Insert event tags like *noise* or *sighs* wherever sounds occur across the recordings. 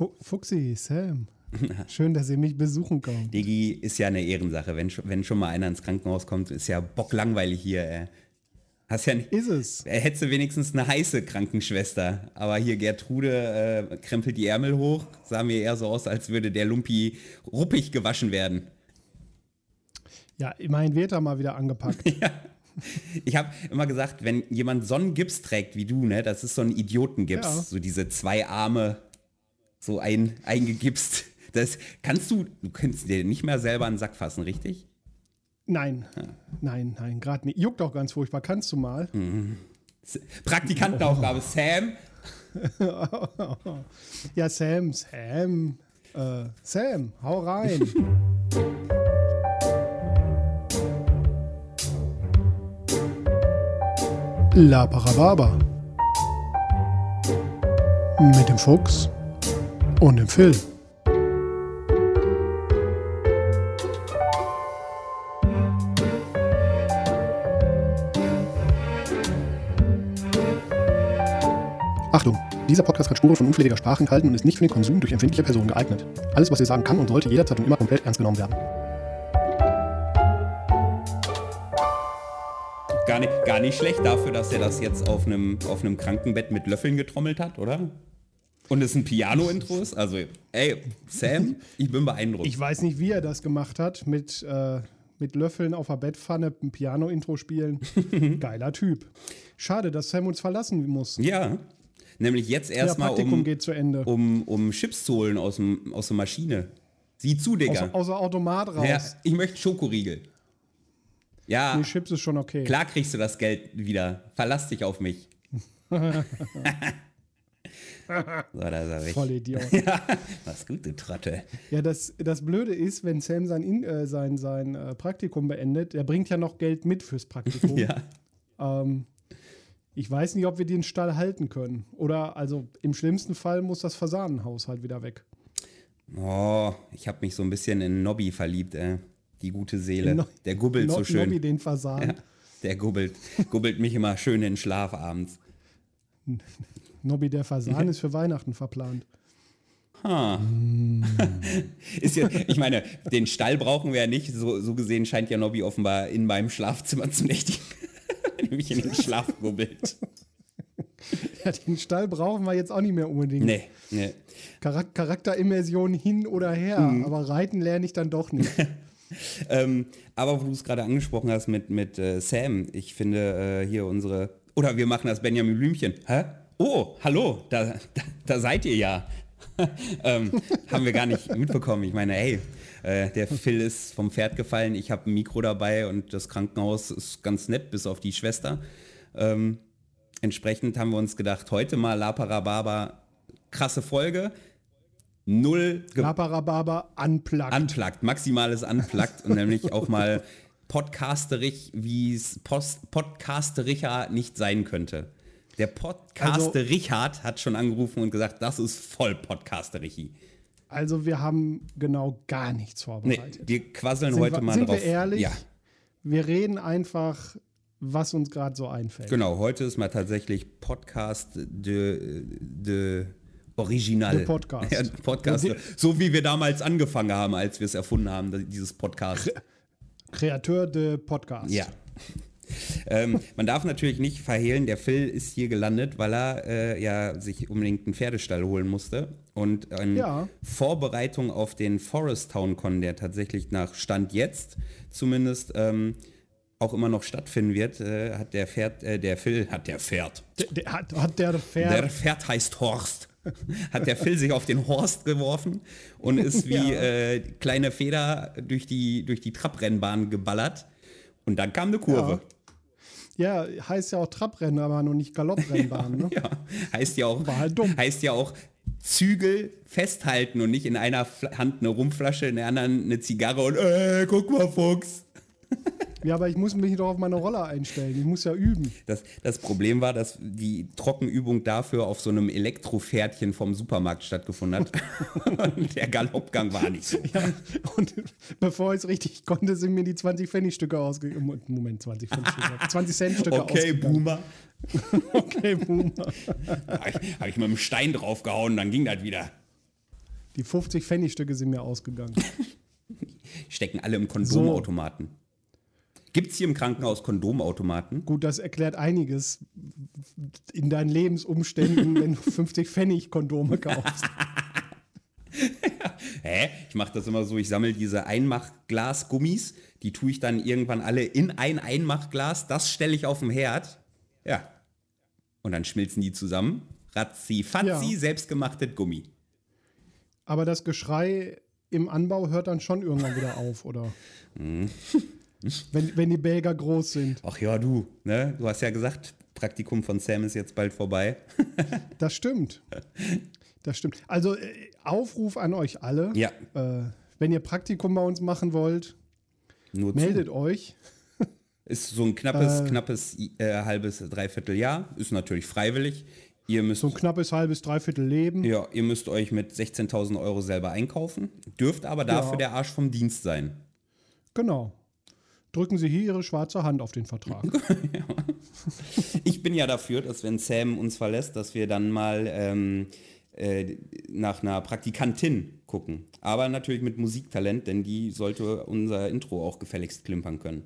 Fu Fuchsi, Sam. *laughs* Schön, dass ihr mich besuchen kommt. Digi ist ja eine Ehrensache. Wenn, wenn schon mal einer ins Krankenhaus kommt, ist ja bocklangweilig hier. Ey. Hast ja nicht, ist es. Hättest du wenigstens eine heiße Krankenschwester. Aber hier Gertrude äh, krempelt die Ärmel hoch. Sah mir eher so aus, als würde der Lumpi ruppig gewaschen werden. Ja, immerhin wird er mal wieder angepackt. *laughs* ja. Ich habe immer gesagt, wenn jemand so einen Gips trägt wie du, ne, das ist so ein Idiotengips. Ja. So diese zwei Arme so ein, eingegipst. Das kannst du, du kannst dir nicht mehr selber einen Sack fassen, richtig? Nein, ja. nein, nein, gerade nicht. Juckt auch ganz furchtbar. Kannst du mal? Mhm. Praktikantenaufgabe, oh. Sam. *laughs* ja, Sam, Sam. Äh, Sam, hau rein. *laughs* La Parababa. Mit dem Fuchs und dem Phil. Achtung! Dieser Podcast hat Spuren von unflätiger Sprache enthalten und ist nicht für den Konsum durch empfindliche Personen geeignet. Alles, was ihr sagen kann und sollte, jederzeit und immer komplett ernst genommen werden. Gar nicht, gar nicht schlecht dafür, dass er das jetzt auf einem, auf einem Krankenbett mit Löffeln getrommelt hat, oder? Und es ein Piano-Intro ist? Also, ey, Sam, ich bin beeindruckt. Ich weiß nicht, wie er das gemacht hat, mit, äh, mit Löffeln auf der Bettpfanne ein Piano-Intro spielen. *laughs* Geiler Typ. Schade, dass Sam uns verlassen muss. Ja, nämlich jetzt erstmal um, um, um Chips zu holen aus, dem, aus der Maschine. Sieh zu, Digga. Aus, aus der Automat raus. Ja, ich möchte Schokoriegel. Ja. Nee, Chips ist schon okay. Klar kriegst du das Geld wieder. Verlass dich auf mich. *laughs* *laughs* *laughs* so, da ist er weg. Voll Idiot. *laughs* ja, was gut, du Trottel. Ja, das, das Blöde ist, wenn Sam sein, äh, sein, sein äh, Praktikum beendet, er bringt ja noch Geld mit fürs Praktikum. *laughs* ja. Ähm, ich weiß nicht, ob wir den Stall halten können. Oder, also im schlimmsten Fall muss das Fasanenhaus halt wieder weg. Oh, ich habe mich so ein bisschen in Nobby verliebt, ey die gute Seele. No der gubbelt no so schön. Nobby den Fasan. Ja, der gubbelt, gubbelt mich immer schön in den Schlaf abends. Nobby der Fasan ist für Weihnachten verplant. Ha. Mm. *laughs* ist ja, ich meine, den Stall brauchen wir ja nicht. So, so gesehen scheint ja Nobby offenbar in meinem Schlafzimmer zu nächtigen. *laughs* Nämlich in den Schlaf gubbelt. *laughs* Ja, den Stall brauchen wir jetzt auch nicht mehr unbedingt. Nee, nee. Charakterimmersion hin oder her, mhm. aber reiten lerne ich dann doch nicht. ähm, aber wo du es gerade angesprochen hast mit, mit äh, Sam, ich finde äh, hier unsere. Oder wir machen das Benjamin Blümchen. Hä? Oh, hallo, da, da, da seid ihr ja. *laughs* ähm, haben wir gar nicht mitbekommen. Ich meine, hey, äh, der Phil ist vom Pferd gefallen, ich habe ein Mikro dabei und das Krankenhaus ist ganz nett, bis auf die Schwester. Ähm, entsprechend haben wir uns gedacht, heute mal La Parababa, krasse Folge null. Laparababa unplugged. Unplugged, maximales unplugged und nämlich auch mal podcasterig, wie es podcastericher nicht sein könnte. Der Podcaster also, Richard hat schon angerufen und gesagt, das ist voll Podcasterichi. Also wir haben genau gar nichts vorbereitet. Nee, wir quasseln sind heute wir, mal sind drauf. Wir ehrlich? Ja. Wir reden einfach, was uns gerade so einfällt. Genau, heute ist mal tatsächlich Podcast de, de Original. Der Podcast. *laughs* Ja, Podcast. So wie wir damals angefangen haben, als wir es erfunden haben, dieses Podcast. Kreateur de Podcast. Ja. Ähm, man darf natürlich nicht verhehlen, der Phil ist hier gelandet, weil er äh, ja sich unbedingt einen Pferdestall holen musste. Und in ja. Vorbereitung auf den Forest Town Con, der tatsächlich nach Stand jetzt zumindest ähm, auch immer noch stattfinden wird, äh, hat der Pferd, äh, der Phil, hat der Pferd. Der, der, hat, hat der Pferd. Der Pferd heißt Horst. *laughs* hat der Phil sich auf den Horst geworfen und ist *laughs* wie ja. äh, kleine Feder durch die, durch die Trabrennbahn geballert. Und dann kam eine Kurve. Ja. Ja heißt ja auch Trabrennen, aber noch nicht Galopprennbahn. Ne? *laughs* ja, heißt ja auch, War halt dumm. heißt ja auch Zügel festhalten und nicht in einer Hand eine Rumflasche, in der anderen eine Zigarre und äh, guck mal, Fuchs. *laughs* Ja, aber ich muss mich doch auf meine Rolle einstellen. Ich muss ja üben. Das, das Problem war, dass die Trockenübung dafür auf so einem Elektropferdchen vom Supermarkt stattgefunden hat. *laughs* und der Galoppgang war nicht so. Ja, und bevor ich es richtig konnte, sind mir die 20 Pfennigstücke ausgegangen. Moment, 20 Pfennigstücke. *laughs* 20 Centstücke Okay, Boomer. okay, Boomer. Habe ich, hab ich mit einem Stein draufgehauen, dann ging das wieder. Die 50 Pfennigstücke sind mir ausgegangen. Stecken alle im Kondomautomaten. Gibt es hier im Krankenhaus Kondomautomaten? Gut, das erklärt einiges in deinen Lebensumständen, wenn du 50 Pfennig Kondome kaufst. *laughs* Hä? Ich mache das immer so, ich sammle diese Einmachglas-Gummis, die tue ich dann irgendwann alle in ein Einmachglas, das stelle ich auf den Herd. Ja. Und dann schmilzen die zusammen. Ratzi, fatzi, Ja. selbstgemachtes Gummi. Aber das Geschrei im Anbau hört dann schon irgendwann wieder auf, oder? *laughs* Wenn, wenn die Belger groß sind. Ach ja, du, ne? Du hast ja gesagt, Praktikum von Sam ist jetzt bald vorbei. *laughs* Das stimmt. Das stimmt. Also äh, Aufruf an euch alle. Ja, Äh, wenn ihr Praktikum bei uns machen wollt, nur meldet zu. euch. Ist so ein knappes, Äh. knappes äh, halbes, dreiviertel Jahr. Ist natürlich freiwillig. Ihr müsst, So ein knappes halbes, dreiviertel Leben. ja, ihr müsst euch mit 16.000 Euro selber einkaufen. Dürft aber dafür Ja. der Arsch vom Dienst sein. Genau. Drücken Sie hier Ihre schwarze Hand auf den Vertrag. *laughs* Ich bin ja dafür, dass wenn Sam uns verlässt, dass wir dann mal ähm, äh, nach einer Praktikantin gucken. Aber natürlich mit Musiktalent, denn die sollte unser Intro auch gefälligst klimpern können.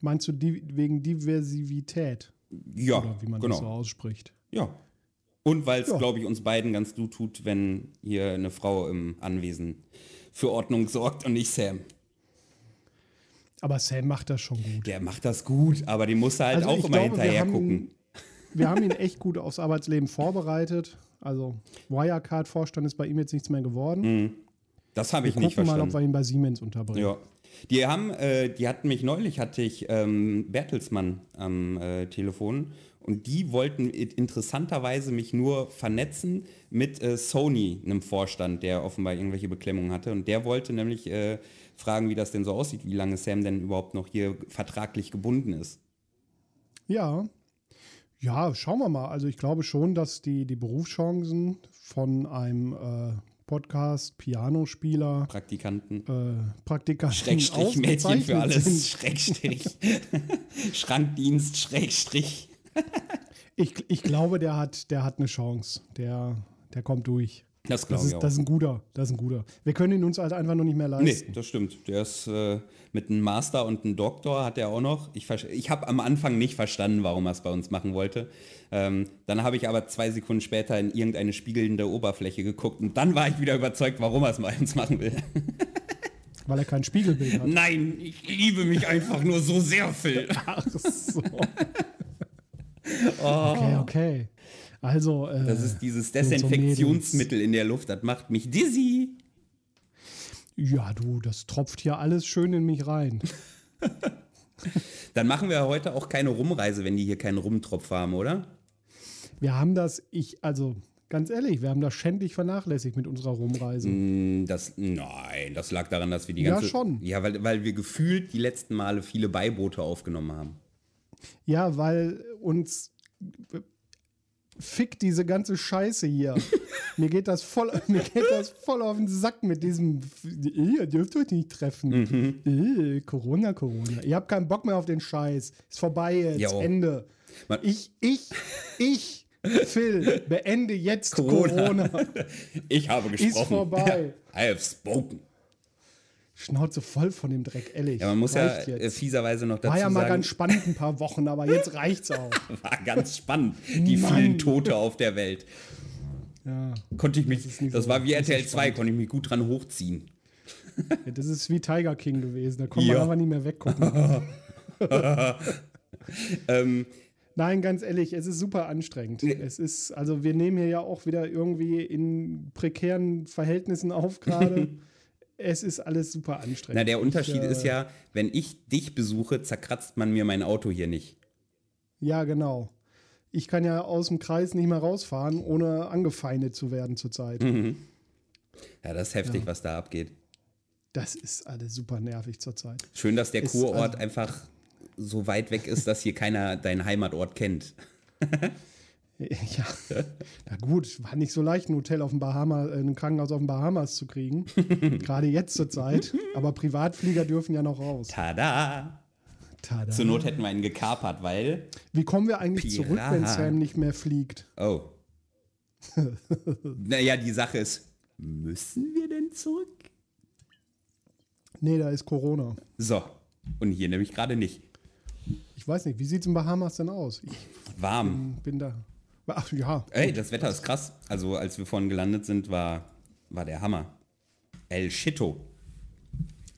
Meinst du die, wegen Diversität? Ja, Oder wie man genau. das so ausspricht? Ja. Und weil es, Ja. glaube ich, uns beiden ganz gut tut, wenn hier eine Frau im Anwesen für Ordnung sorgt und nicht Sam. Aber Sam macht das schon gut. Der macht das gut, aber die muss halt Also auch immer glaube, wir hinterher haben gucken. Wir haben ihn *laughs* echt gut aufs Arbeitsleben vorbereitet. Also Wirecard-Vorstand ist bei ihm jetzt nichts mehr geworden. Das habe Wir ich nicht gucken mal, ob verstanden. wir ihn bei Siemens unterbringen. Ja. Die haben, äh, die hatten mich neulich, hatte ich ähm, Bertelsmann am äh, Telefon und die wollten interessanterweise mich nur vernetzen mit äh, Sony, einem Vorstand, der offenbar irgendwelche Beklemmungen hatte. Und der wollte nämlich äh, fragen, wie das denn so aussieht, wie lange Sam denn überhaupt noch hier vertraglich gebunden ist. Ja. Ja, schauen wir mal. Also ich glaube schon, dass die, die Berufschancen von einem äh, Podcast-Pianospieler, Praktikanten. äh, Praktikanten Schrägstrich Mädchen für alles. sind. Schrägstrich. *laughs* Schrankdienst, Schrägstrich. Ich, ich glaube, der hat, der hat eine Chance. Der, der kommt durch. Das glaube ich ist, auch. das ist ein guter. Das ist ein guter. Wir können ihn uns halt einfach noch nicht mehr Nee, leisten. das stimmt. Der ist äh, mit einem Master und einem Doktor hat er auch noch. Ich, ich habe am Anfang nicht verstanden, warum er es bei uns machen wollte. Ähm, dann habe ich aber zwei Sekunden später in irgendeine spiegelnde Oberfläche geguckt und dann war ich wieder überzeugt, warum er es bei uns machen will. *laughs* Weil er kein Spiegelbild hat. Nein, ich liebe mich einfach nur so sehr, Phil. Ach so. *laughs* Okay, okay. Also, äh, Das ist dieses so Desinfektionsmittel in der Luft, das macht mich dizzy. ja, du, das tropft hier alles schön in mich rein. *laughs* Dann machen wir heute auch keine Rumreise, wenn die hier keinen Rumtropf haben, oder? Wir haben das, ich, also ganz ehrlich, wir haben das schändlich vernachlässigt mit unserer Rumreise. Mm, Das, nein, das lag daran, dass wir die Ja, ganze... schon. Ja, weil, weil wir gefühlt die letzten Male viele Beiboote aufgenommen haben. Ja, weil uns fickt diese ganze Scheiße hier. *laughs* mir geht das voll, mir geht das voll auf den Sack mit diesem, ihr dürft euch nicht treffen. Äh, Corona, Corona. Ihr habt keinen Bock mehr auf den Scheiß. Ist vorbei jetzt. Jo. Ende. Man- Ich, ich, ich, Phil, beende jetzt Corona. Corona. *laughs* Ich habe gesprochen. vorbei. *laughs* I have spoken. Schnauze voll von dem Dreck, ehrlich. Ja, man muss ja Reicht äh, jetzt. fieserweise noch dazu War ja mal sagen, ganz spannend ein paar Wochen, aber jetzt reicht's auch. *laughs* war ganz spannend, die Mann. vielen Tote auf der Welt. Ja. Konnte ich mich, das, so- war wie RTL 2, spannend. konnte ich mich gut dran hochziehen. Ja, Das ist wie Tiger King gewesen. Da konnte man Ja. einfach nicht mehr weggucken. *laughs* Ähm, Nein, ganz ehrlich, es ist super anstrengend. Es ist, also wir nehmen hier ja auch wieder irgendwie in prekären Verhältnissen auf gerade. *laughs* es ist alles super anstrengend. na, der Unterschied Ich, äh, ist ja, wenn ich dich besuche, zerkratzt man mir mein Auto hier nicht. Ja, genau. Ich kann ja aus dem Kreis nicht mehr rausfahren, ohne angefeindet zu werden zurzeit. Mhm. Ja, das ist heftig, Ja. was da abgeht. Das ist alles super nervig zurzeit. Schön, dass der Ist Kurort also- einfach so weit weg ist, dass hier keiner deinen Heimatort kennt. *laughs* *laughs* Ja, na gut, war nicht so leicht, ein Hotel auf dem Bahama, äh, ein Krankenhaus auf den Bahamas zu kriegen. *laughs* Gerade jetzt zur Zeit. Aber Privatflieger dürfen ja noch raus. Tada! Tada. Zur Not hätten wir ihn gekapert, weil. Wie kommen wir eigentlich zurück, wenn. Sam nicht mehr fliegt? Oh. *laughs* naja, die Sache ist, müssen wir denn zurück? Nee, da ist Corona. So. Und hier nämlich gerade nicht. Ich weiß nicht, wie sieht es in Bahamas denn aus? Ich Warm. bin da. Ach ja. Ey, das Wetter ist krass. Also, als wir vorhin gelandet sind, war, war der Hammer. El Shito.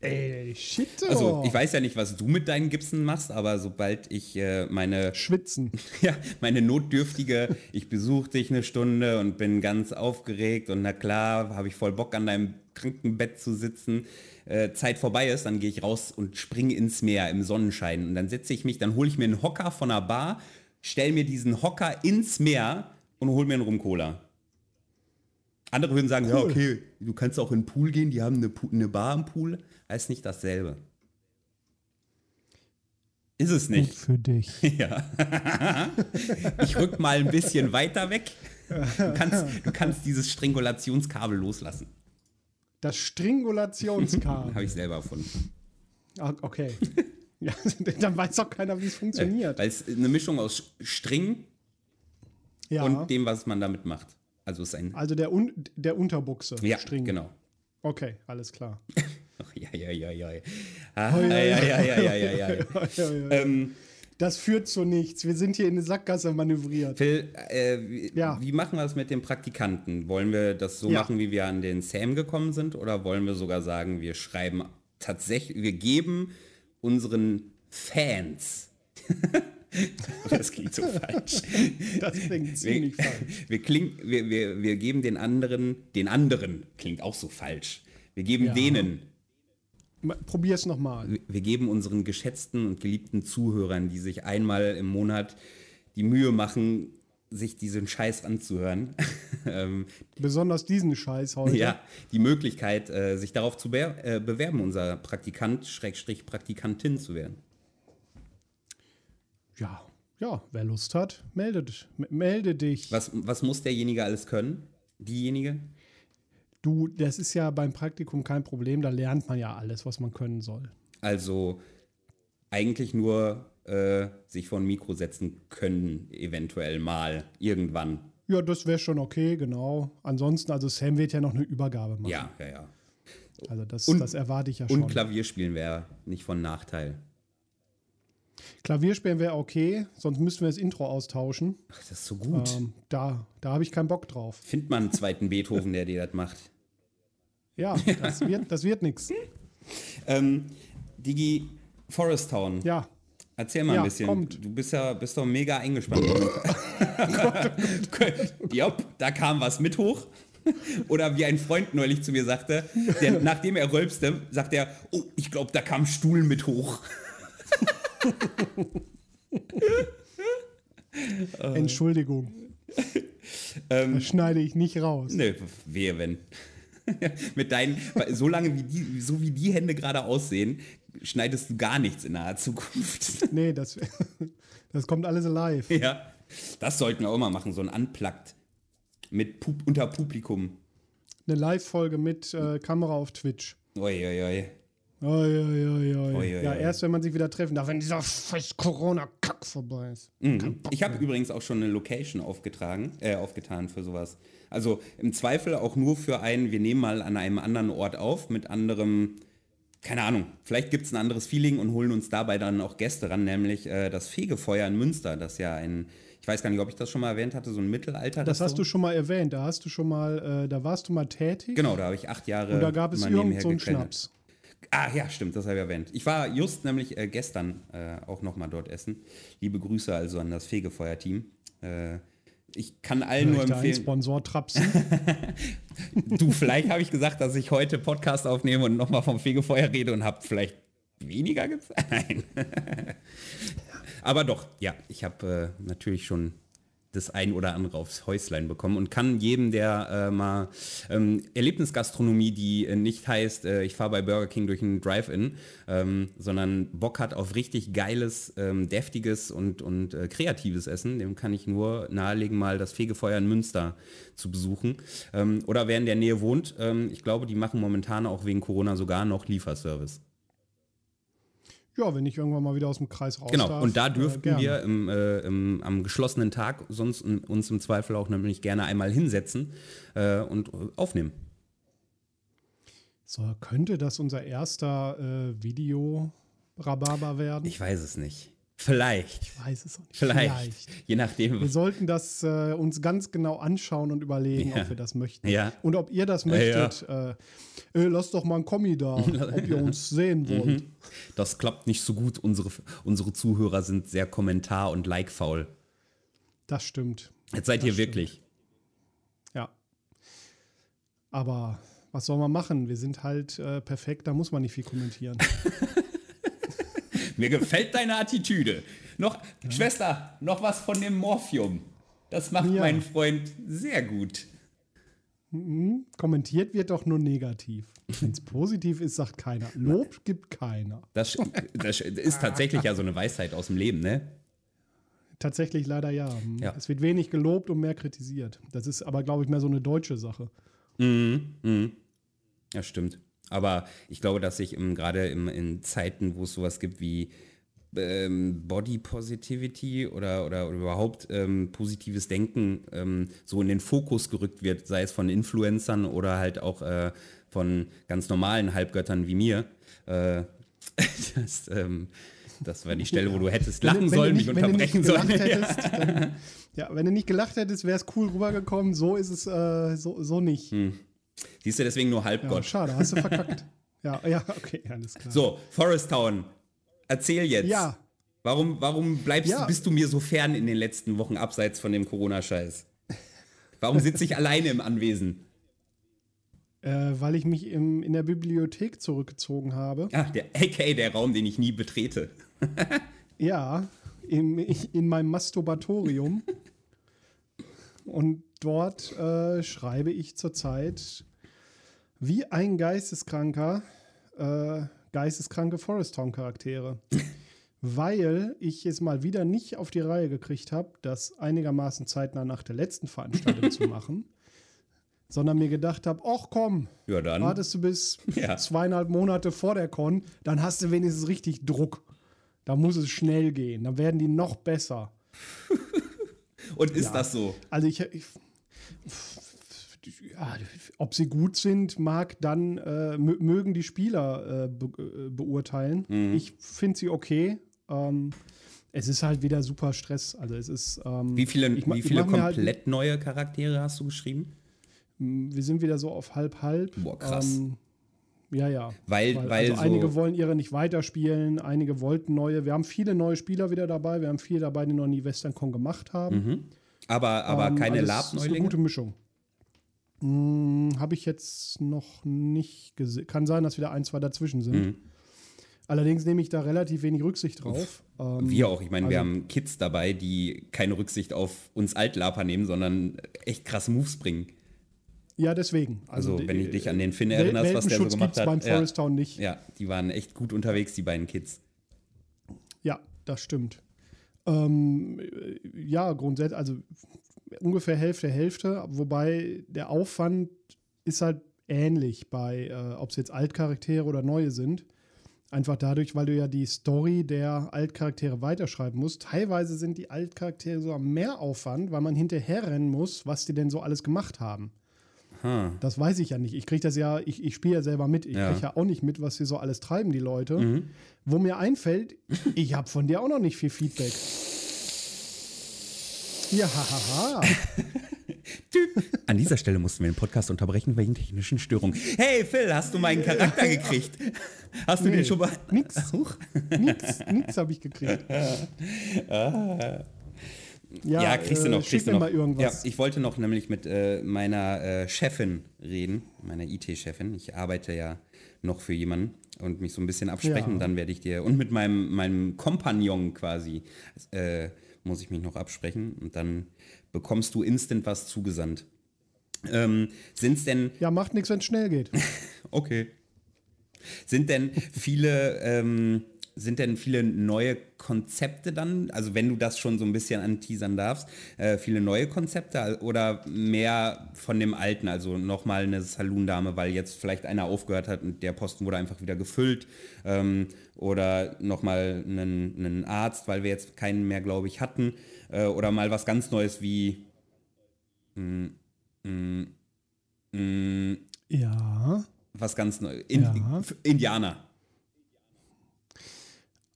Ey, shit. Also, ich weiß ja nicht, was du mit deinen Gipsen machst, aber sobald ich äh, meine, Schwitzen. *laughs* ja, meine notdürftige, ich besuche dich eine Stunde und bin ganz aufgeregt und na klar, habe ich voll Bock an deinem Krankenbett zu sitzen, äh, Zeit vorbei ist, dann gehe ich raus und springe ins Meer im Sonnenschein. Und dann setze ich mich, dann hole ich mir einen Hocker von einer Bar, stell mir diesen Hocker ins Meer und hol mir einen Rum-Cola. Andere würden sagen, ja, Cool. okay, du kannst auch in den Pool gehen, die haben eine, eine Bar im Pool. Heißt nicht dasselbe. Ist es Gut nicht. für dich. *laughs* Ja. *laughs* ich rück mal ein bisschen weiter weg. Du kannst, du kannst dieses Strangulationskabel loslassen. Das Stringulationskabel. *laughs* Habe ich selber erfunden. Ah, okay. Ja, *laughs* dann weiß doch keiner, wie es funktioniert. Weil es eine Mischung aus String Ja. und dem, was man damit macht. Also es ist ein. also der, Un der Unterbuchse. Ja, String. genau. Okay, alles klar. Ach, ja, ja, ja, ja. Ah, ja, ja, ja, ja, ja, ja, ja. Ja, ja, ja. ähm, Das führt zu nichts. Wir sind hier in eine Sackgasse manövriert. Phil, äh, wie, Ja. wie machen wir es mit den Praktikanten? Wollen wir das so Ja. machen, wie wir an den Sam gekommen sind? Oder wollen wir sogar sagen, wir schreiben tatsächlich, wir geben unseren Fans. *laughs* das klingt so falsch. Das klingt ziemlich wir, falsch. Wir, kling, wir, wir, wir geben den anderen, den anderen, klingt auch so falsch. Wir geben Ja. denen, Ma- Probier's nochmal. wir geben unseren geschätzten und geliebten Zuhörern, die sich einmal im Monat die Mühe machen, sich diesen Scheiß anzuhören, *laughs* ähm, Besonders diesen Scheiß heute. ja, die Möglichkeit, äh, sich darauf zu äh, bewerben, unser Praktikant, Schrägstrich Praktikantin zu werden. ja. Ja, wer Lust hat, meldet, melde dich. Was, was muss derjenige alles können? Diejenige? Du, das ist ja beim Praktikum kein Problem, da lernt man ja alles, was man können soll. Also eigentlich nur äh, sich vor ein Mikro setzen können, eventuell mal, irgendwann. Ja, das wäre schon okay, genau. Ansonsten, also Sam wird ja noch eine Übergabe machen. Ja, ja, ja. Also das, Und- das erwarte ich ja Und schon. Klavier spielen wäre nicht von Nachteil. Klavierspielen wäre okay, sonst müssten wir das Intro austauschen. Ach, das ist so gut. Ähm, da da habe ich keinen Bock drauf. Find mal einen zweiten Beethoven, der dir das macht. Ja, das wird, das wird nichts. *laughs* Ähm, Digi, Forest Town. Ja, Erzähl mal Ja, ein bisschen. kommt. Du bist ja bist doch mega eingespannt. *laughs* *laughs* ja, da kam was mit hoch. *laughs* Oder wie ein Freund neulich zu mir sagte, der, nachdem er rülpste, sagt er, oh, ich glaube, da kam Stuhl mit hoch. Entschuldigung. Ähm, Das schneide ich nicht raus. Nö, wehe, wenn. mit deinen, so lange wie die, so wie die Hände gerade aussehen, schneidest du gar nichts in naher Zukunft. *laughs* Nee, das, *laughs* das kommt alles live. ja. Das sollten wir auch mal machen, so ein Unplugged. Mit Pub unter Publikum. Eine Live-Folge mit äh, Kamera auf Twitch. Oi, oi, oi. Oi, oi, ja, erst wenn man sich wieder treffen darf, wenn dieser scheiß Corona-Kack vorbei ist. Mhm. Ich habe übrigens auch schon eine Location aufgetragen, äh, aufgetan für sowas. Also im Zweifel auch nur für einen, wir nehmen mal an einem anderen Ort auf, mit anderem, keine Ahnung, vielleicht gibt es ein anderes Feeling und holen uns dabei dann auch Gäste ran, nämlich äh, das Fegefeuer in Münster, das ja ein, ich weiß gar nicht, ob ich das schon mal erwähnt hatte, so ein Mittelalter. Das hast du schon mal erwähnt. Da hast du schon mal, äh, da warst du mal tätig. Genau, da habe ich acht Jahre Und da gab es irgend so einen. Schnaps. Ah ja, stimmt, das habe ich erwähnt. Ich war just nämlich äh, gestern äh, auch noch mal dort essen. Liebe Grüße also an das Fegefeuer-Team. Äh, ich kann allen nur Vielleicht empfehlen. Sponsor Trapsen. *laughs* Du, vielleicht habe ich gesagt, dass ich heute Podcast aufnehme und nochmal vom Fegefeuer rede und habe vielleicht weniger gesagt. *laughs* Nein. *laughs* Aber doch, ja, ich habe äh, natürlich schon das ein oder andere aufs Häuslein bekommen und kann jedem, der äh, mal ähm, Erlebnisgastronomie, die äh, nicht heißt, äh, ich fahre bei Burger King durch einen Drive-In, ähm, sondern Bock hat auf richtig geiles, ähm, deftiges und, und äh, kreatives Essen, dem kann ich nur nahelegen, mal das Fegefeuer in Münster zu besuchen. Ähm, oder wer in der Nähe wohnt, ähm, ich glaube, die machen momentan auch wegen Corona sogar noch Lieferservice. Ja, wenn ich irgendwann mal wieder aus dem Kreis raus Genau, darf. und da äh, dürften gerne. wir im, äh, im, am geschlossenen Tag sonst in, uns im Zweifel auch nämlich gerne einmal hinsetzen äh, und aufnehmen. So, könnte das unser erster äh, Video-Rhabarber werden? Ich weiß es nicht. Vielleicht. Ich weiß es auch nicht. Vielleicht. Je nachdem. Wir sollten das äh, uns ganz genau anschauen und überlegen, Ja. ob wir das möchten. Ja. Und ob ihr das möchtet. Äh, äh, lasst doch mal ein Kommi da, *laughs* ob ihr uns sehen wollt. Das klappt nicht so gut. Unsere, unsere Zuhörer sind sehr kommentar- und like-faul. Das stimmt. Jetzt seid ihr Das wirklich. Ja. Aber was soll man machen? Wir sind halt äh, perfekt, da muss man nicht viel kommentieren. *laughs* Mir gefällt deine Attitüde. Noch, Schwester, noch was von dem Morphium. Das macht Ja. mein Freund sehr gut. Kommentiert wird doch nur negativ. Wenn es positiv ist, sagt keiner. Lob gibt keiner. Das, das ist tatsächlich ja so eine Weisheit aus dem Leben, ne? Tatsächlich leider ja. Hm. Ja. Es wird wenig gelobt und mehr kritisiert. Das ist aber, glaube ich, mehr so eine deutsche Sache. Ja, stimmt. Aber ich glaube, dass sich gerade in Zeiten, wo es sowas gibt wie ähm, Body Positivity oder, oder, oder überhaupt ähm, positives Denken ähm, so in den Fokus gerückt wird, sei es von Influencern oder halt auch äh, von ganz normalen Halbgöttern wie mir. Äh, *laughs* das, ähm, das war die Stelle, wo du hättest lachen Wenn wenn sollen, mich nicht- nicht unterbrechen sollen. gelacht *laughs* Ja. hättest, dann, ja, wenn du nicht gelacht hättest, wäre es cool rübergekommen. So ist es äh, so, so nicht. Siehst du deswegen nur Ja, Halbgott. schade, hast du *laughs* verkackt. ja, ja, okay, alles klar. So, Forest Town, erzähl jetzt. Ja, Warum, warum bleibst Ja. bist du mir so fern in den letzten Wochen abseits von dem Corona-Scheiß? Warum sitze ich *laughs* alleine im Anwesen? äh, weil ich mich im, in der Bibliothek zurückgezogen habe. Ah, der AKA der Raum, den ich nie betrete. *laughs* Ja, im, ich, in meinem Masturbatorium. Und dort äh, schreibe ich zurzeit wie ein Geisteskranker äh, geisteskranke Forest Town Charaktere. Weil ich es mal wieder nicht auf die Reihe gekriegt habe, das einigermaßen zeitnah nach der letzten Veranstaltung zu *laughs* machen, sondern mir gedacht habe, ach komm, Ja, dann. wartest du bis *laughs* Ja. zweieinhalb Monate vor der Con, dann hast du wenigstens richtig Druck. Da muss es schnell gehen, dann werden die noch besser. *laughs* Und ist Ja. das so? Also ich, ich ja, ob sie gut sind, mag dann äh, mö- mögen die Spieler äh, be äh, beurteilen. Mhm. Ich finde sie okay. Ähm, es ist halt wieder super Stress. Also es ist. Ähm, Wie viele, ich wie viele halt- komplett neue Charaktere hast du geschrieben? wir sind wieder so auf halb halb. Boah, krass. Ähm, ja, ja. Weil, weil, also so, einige wollen ihre nicht weiterspielen, einige wollten neue. Wir haben viele neue Spieler wieder dabei. Wir haben viele dabei, die noch nie WesternCon gemacht haben. aber, aber Ähm, keine also es ist eine Lab-Neulinge? gute Mischung. Hm, Habe ich jetzt noch nicht gesehen. Kann sein, dass wieder ein, zwei dazwischen sind. Mhm. Allerdings nehme ich da relativ wenig Rücksicht drauf. Ähm, Wir auch. Ich meine, wir also- haben Kids dabei, die keine Rücksicht auf uns Altlaper nehmen, sondern echt krasse Moves bringen. ja, deswegen. Also, die- wenn du dich an den Finn erinnerst, was der so gemacht hat. beim ja, Forest Town nicht. ja, die waren echt gut unterwegs, die beiden Kids. Ja, das stimmt. Ähm, äh, ja, grundsätzlich, also ungefähr Hälfte, Hälfte, wobei der Aufwand ist halt ähnlich bei, äh, ob es jetzt Altcharaktere oder neue sind. Einfach dadurch, weil du ja die Story der Altcharaktere weiterschreiben musst. Teilweise sind die Altcharaktere sogar mehr Aufwand, weil man hinterherrennen muss, was die denn so alles gemacht haben. Ha. Das weiß ich ja nicht. Ich kriege das ja, ich, ich spiele ja selber mit. Ich Ja. kriege ja auch nicht mit, was sie so alles treiben, die Leute. Wo mir einfällt, ich habe von dir auch noch nicht viel Feedback. Ja, hahaha. *laughs* An dieser Stelle mussten wir den Podcast unterbrechen wegen technischen Störungen. Hey Phil, hast du meinen Charakter gekriegt? Hast du Nee, den schon mal. nix. *laughs* Huch. nix, nix habe ich gekriegt. Ja, kriegst du äh, noch. Kriegst du noch. mal irgendwas. Ja, ich wollte noch nämlich mit äh, meiner äh, Chefin reden, meiner IT-Chefin. Ich arbeite ja noch für jemanden und mich so ein bisschen absprechen. Ja. Dann werde ich dir und mit meinem, meinem Kompagnon quasi äh, muss ich mich noch absprechen und dann bekommst du instant was zugesandt. Ähm, Sind es denn ja, macht nichts, wenn es schnell geht. *laughs* Okay. Sind denn viele, ähm, sind denn viele neue Konzepte dann, also wenn du das schon so ein bisschen anteasern darfst, äh, viele neue Konzepte oder mehr von dem alten, also nochmal eine Saloon-Dame, weil jetzt vielleicht einer aufgehört hat und der Posten wurde einfach wieder gefüllt ähm, oder nochmal einen, einen Arzt, weil wir jetzt keinen mehr, glaube ich, hatten äh, oder mal was ganz Neues wie mm, mm, mm, Ja. was ganz Neues. In, Ja. Indianer.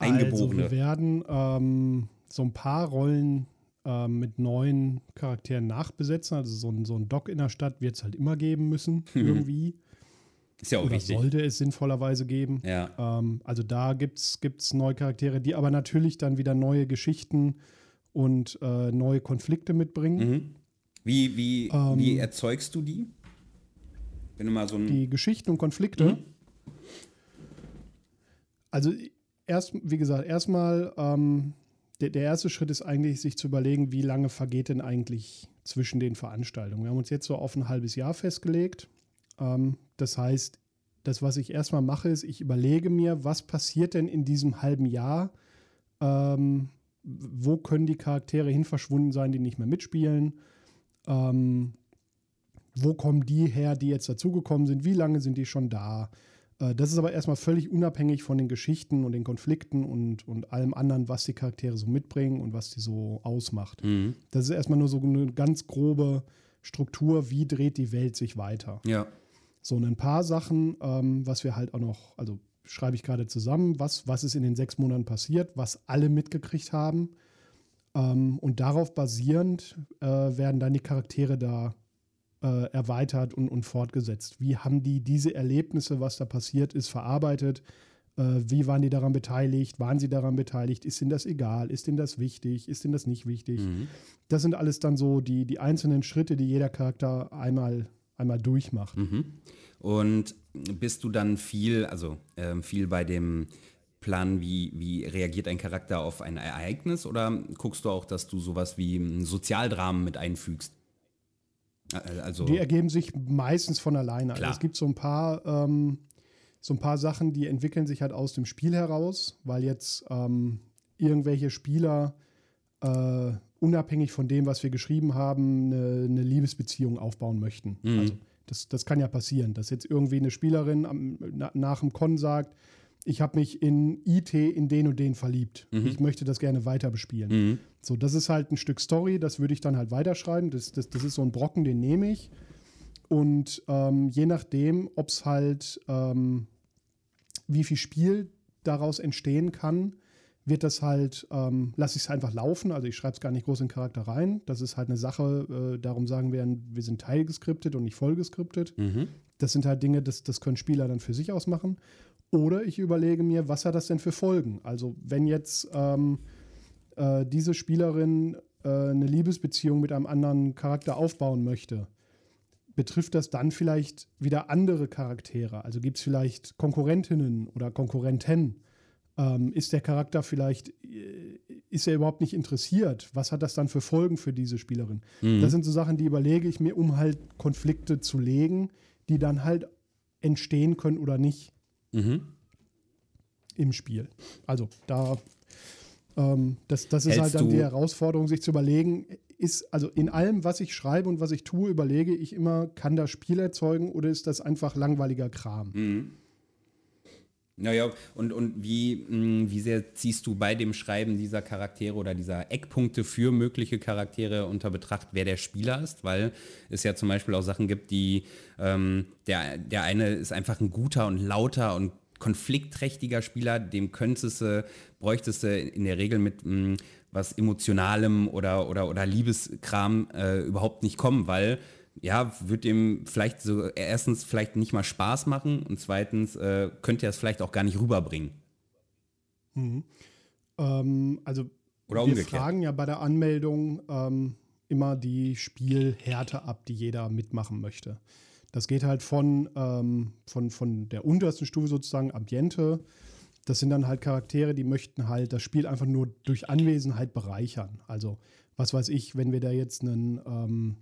Also Eingeborene. wir werden ähm, so ein paar Rollen ähm, mit neuen Charakteren nachbesetzen. Also so ein, so ein Doc in der Stadt wird es halt immer geben müssen, *laughs* irgendwie. ist ja auch Oder wichtig. sollte es sinnvollerweise geben. Ja. Ähm, also da gibt es neue Charaktere, die aber natürlich dann wieder neue Geschichten und äh, neue Konflikte mitbringen. Mhm. Wie, wie, Ähm, wie erzeugst du die? Wenn du mal so. Die Geschichten und Konflikte. Mhm. Also erst, wie gesagt, erstmal ähm, der, der erste Schritt ist eigentlich, sich zu überlegen, wie lange vergeht denn eigentlich zwischen den Veranstaltungen. Wir haben uns jetzt so auf ein halbes Jahr festgelegt. Ähm, das heißt, das, was ich erstmal mache, ist, ich überlege mir, was passiert denn in diesem halben Jahr? Ähm, wo können die Charaktere hin verschwunden sein, die nicht mehr mitspielen? Ähm, wo kommen die her, die jetzt dazugekommen sind? Wie lange sind die schon da? Äh, Das ist aber erstmal völlig unabhängig von den Geschichten und den Konflikten und, und allem anderen, was die Charaktere so mitbringen und was die so ausmacht. Mhm. Das ist erstmal nur so eine ganz grobe Struktur, wie dreht die Welt sich weiter. Ja. So und ein paar Sachen, ähm, was wir halt auch noch, also schreibe ich gerade zusammen, was, was ist in den sechs Monaten passiert, was alle mitgekriegt haben. Ähm, und darauf basierend äh, werden dann die Charaktere da äh, erweitert und, und fortgesetzt. Wie haben die diese Erlebnisse, was da passiert ist, verarbeitet? Äh, wie waren die daran beteiligt? Waren sie daran beteiligt? Ist ihnen das egal? Ist ihnen das wichtig? Ist ihnen das nicht wichtig? Mhm. Das sind alles dann so die, die einzelnen Schritte, die jeder Charakter einmal, einmal durchmacht. Mhm. Und bist du dann viel, also ähm, viel bei dem Plan, wie, wie reagiert ein Charakter auf ein Ereignis oder guckst du auch, dass du sowas wie ein Sozialdramen mit einfügst? Ä- Also, Die ergeben sich meistens von alleine. Also es gibt so ein paar, ähm, so ein paar Sachen, die entwickeln sich halt aus dem Spiel heraus, weil jetzt ähm, irgendwelche Spieler äh, unabhängig von dem, was wir geschrieben haben, eine, eine Liebesbeziehung aufbauen möchten. Mhm. Also das, das kann ja passieren, dass jetzt irgendwie eine Spielerin am, na, nach dem Con sagt, ich habe mich in IT in den und den verliebt. Ich möchte das gerne weiter bespielen. Mhm. So, das ist halt ein Stück Story, das würde ich dann halt weiterschreiben. Das, das, das ist so ein Brocken, den nehme ich. Und ähm, je nachdem, ob es halt, ähm, wie viel Spiel daraus entstehen kann, wird das halt, ähm, lasse ich es einfach laufen. Also ich schreibe es gar nicht groß in Charakter rein. Das ist halt eine Sache, äh, darum sagen wir, wir sind teilgeskriptet und nicht vollgeskriptet. Mhm. Das sind halt Dinge, das, das können Spieler dann für sich ausmachen. Oder ich überlege mir, was hat das denn für Folgen? Also wenn jetzt ähm, äh, diese Spielerin äh, eine Liebesbeziehung mit einem anderen Charakter aufbauen möchte, betrifft das dann vielleicht wieder andere Charaktere? Also gibt es vielleicht Konkurrentinnen oder Konkurrenten? Ähm, ist der Charakter vielleicht, äh, ist er überhaupt nicht interessiert? Was hat das dann für Folgen für diese Spielerin? Mhm. Das sind so Sachen, die überlege ich mir, um halt Konflikte zu legen, die dann halt entstehen können oder nicht Mhm. im Spiel. Also da, ähm, das, das ist Hältst halt dann die Herausforderung, sich zu überlegen, ist, also in allem, was ich schreibe und was ich tue, überlege ich immer, kann das Spiel erzeugen oder ist das einfach langweiliger Kram? Mhm. Naja, und, und wie, mh, wie sehr ziehst du bei dem Schreiben dieser Charaktere oder dieser Eckpunkte für mögliche Charaktere unter Betracht, wer der Spieler ist? Weil es ja zum Beispiel auch Sachen gibt, die ähm, der, der eine ist einfach ein guter und lauter und konfliktträchtiger Spieler, dem könntest du, bräuchtest du in der Regel mit mh, was Emotionalem oder, oder, oder Liebeskram äh, überhaupt nicht kommen, weil ja, wird dem vielleicht so erstens vielleicht nicht mal Spaß machen und zweitens äh, könnte er es vielleicht auch gar nicht rüberbringen. Ähm, also Oder wir umgekehrt. fragen ja bei der Anmeldung ähm, immer die Spielhärte ab, die jeder mitmachen möchte. Das geht halt von, ähm, von, von der untersten Stufe sozusagen, Ambiente. Das sind dann halt Charaktere, die möchten halt das Spiel einfach nur durch Anwesenheit bereichern. Also, was weiß ich, wenn wir da jetzt einen, ähm,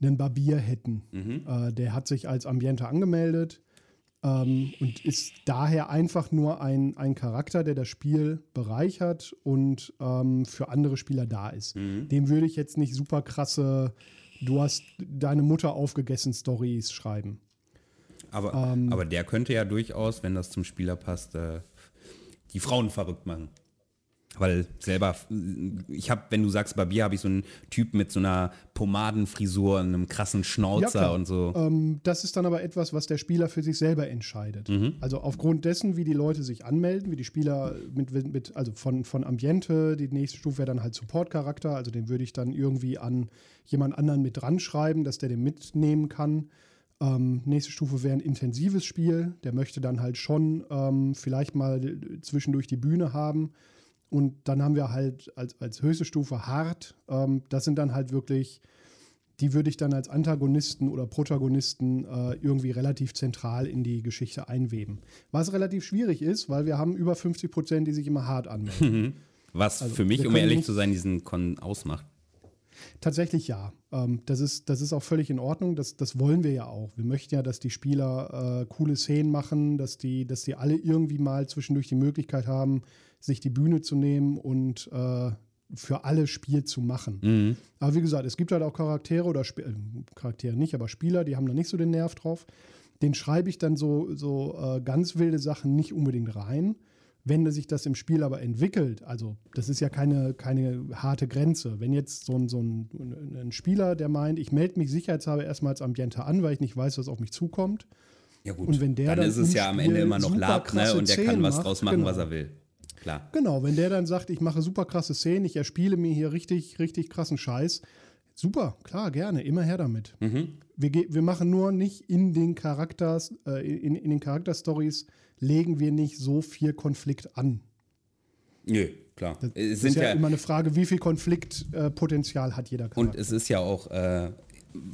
einen Barbier hätten, äh, der hat sich als Ambiente angemeldet ähm, und ist daher einfach nur ein, ein Charakter, der das Spiel bereichert und ähm, für andere Spieler da ist. Dem würde ich jetzt nicht super krasse, du hast deine Mutter aufgegessen Stories schreiben. Aber, Ähm. aber der könnte ja durchaus, wenn das zum Spieler passt, äh, die Frauen verrückt machen. Weil selber, ich habe, wenn du sagst Barbier, habe ich so einen Typ mit so einer Pomadenfrisur, einem krassen Schnauzer Ja, und so. Ähm, das ist dann aber etwas, was der Spieler für sich selber entscheidet. Mhm. Also aufgrund dessen, wie die Leute sich anmelden, wie die Spieler mit, mit also von, von Ambiente, die nächste Stufe wäre dann halt Support-Charakter, also den würde ich dann irgendwie an jemand anderen mit dran schreiben, dass der den mitnehmen kann. Ähm, nächste Stufe wäre ein intensives Spiel, der möchte dann halt schon ähm, vielleicht mal zwischendurch die Bühne haben. Und dann haben wir halt als, als höchste Stufe hart. Ähm, das sind dann halt wirklich, die würde ich dann als Antagonisten oder Protagonisten äh, irgendwie relativ zentral in die Geschichte einweben. Was relativ schwierig ist, weil wir haben über 50 Prozent, die sich immer hart anmelden. Was also für mich, um ehrlich zu sein, diesen Con ausmacht. Tatsächlich ja. Ähm, das, ist, das ist auch völlig in Ordnung. Das, das wollen wir ja auch. Wir möchten ja, dass die Spieler äh, coole Szenen machen, dass die, dass die alle irgendwie mal zwischendurch die Möglichkeit haben, sich die Bühne zu nehmen und äh, für alle Spiel zu machen. Mhm. Aber wie gesagt, es gibt halt auch Charaktere oder Sp äh, Charaktere nicht, aber Spieler, die haben da nicht so den Nerv drauf. Den schreibe ich dann so, so äh, ganz wilde Sachen nicht unbedingt rein. Wenn sich das im Spiel aber entwickelt, also das ist ja keine, keine harte Grenze. Wenn jetzt so ein, so ein, ein Spieler, der meint, ich melde mich sicherheitshalber erstmal als Ambiente an, weil ich nicht weiß, was auf mich zukommt. Ja gut, Und wenn der dann, dann ist es ja am Ende immer noch Lab, ne? Und der kann was macht, draus machen, genau. was er will. Klar. Genau, wenn der dann sagt, ich mache super krasse Szenen, ich erspiele mir hier richtig, richtig krassen Scheiß. Super, klar, gerne, immer her damit. Mhm. Wir, wir machen nur nicht in den Charakters, äh, in, in den Charakterstories legen wir nicht so viel Konflikt an. Nö, klar. Das, es sind ist ja, ja, immer eine Frage, wie viel Konfliktpotenzial äh, hat jeder Charakter. und es ist ja auch äh,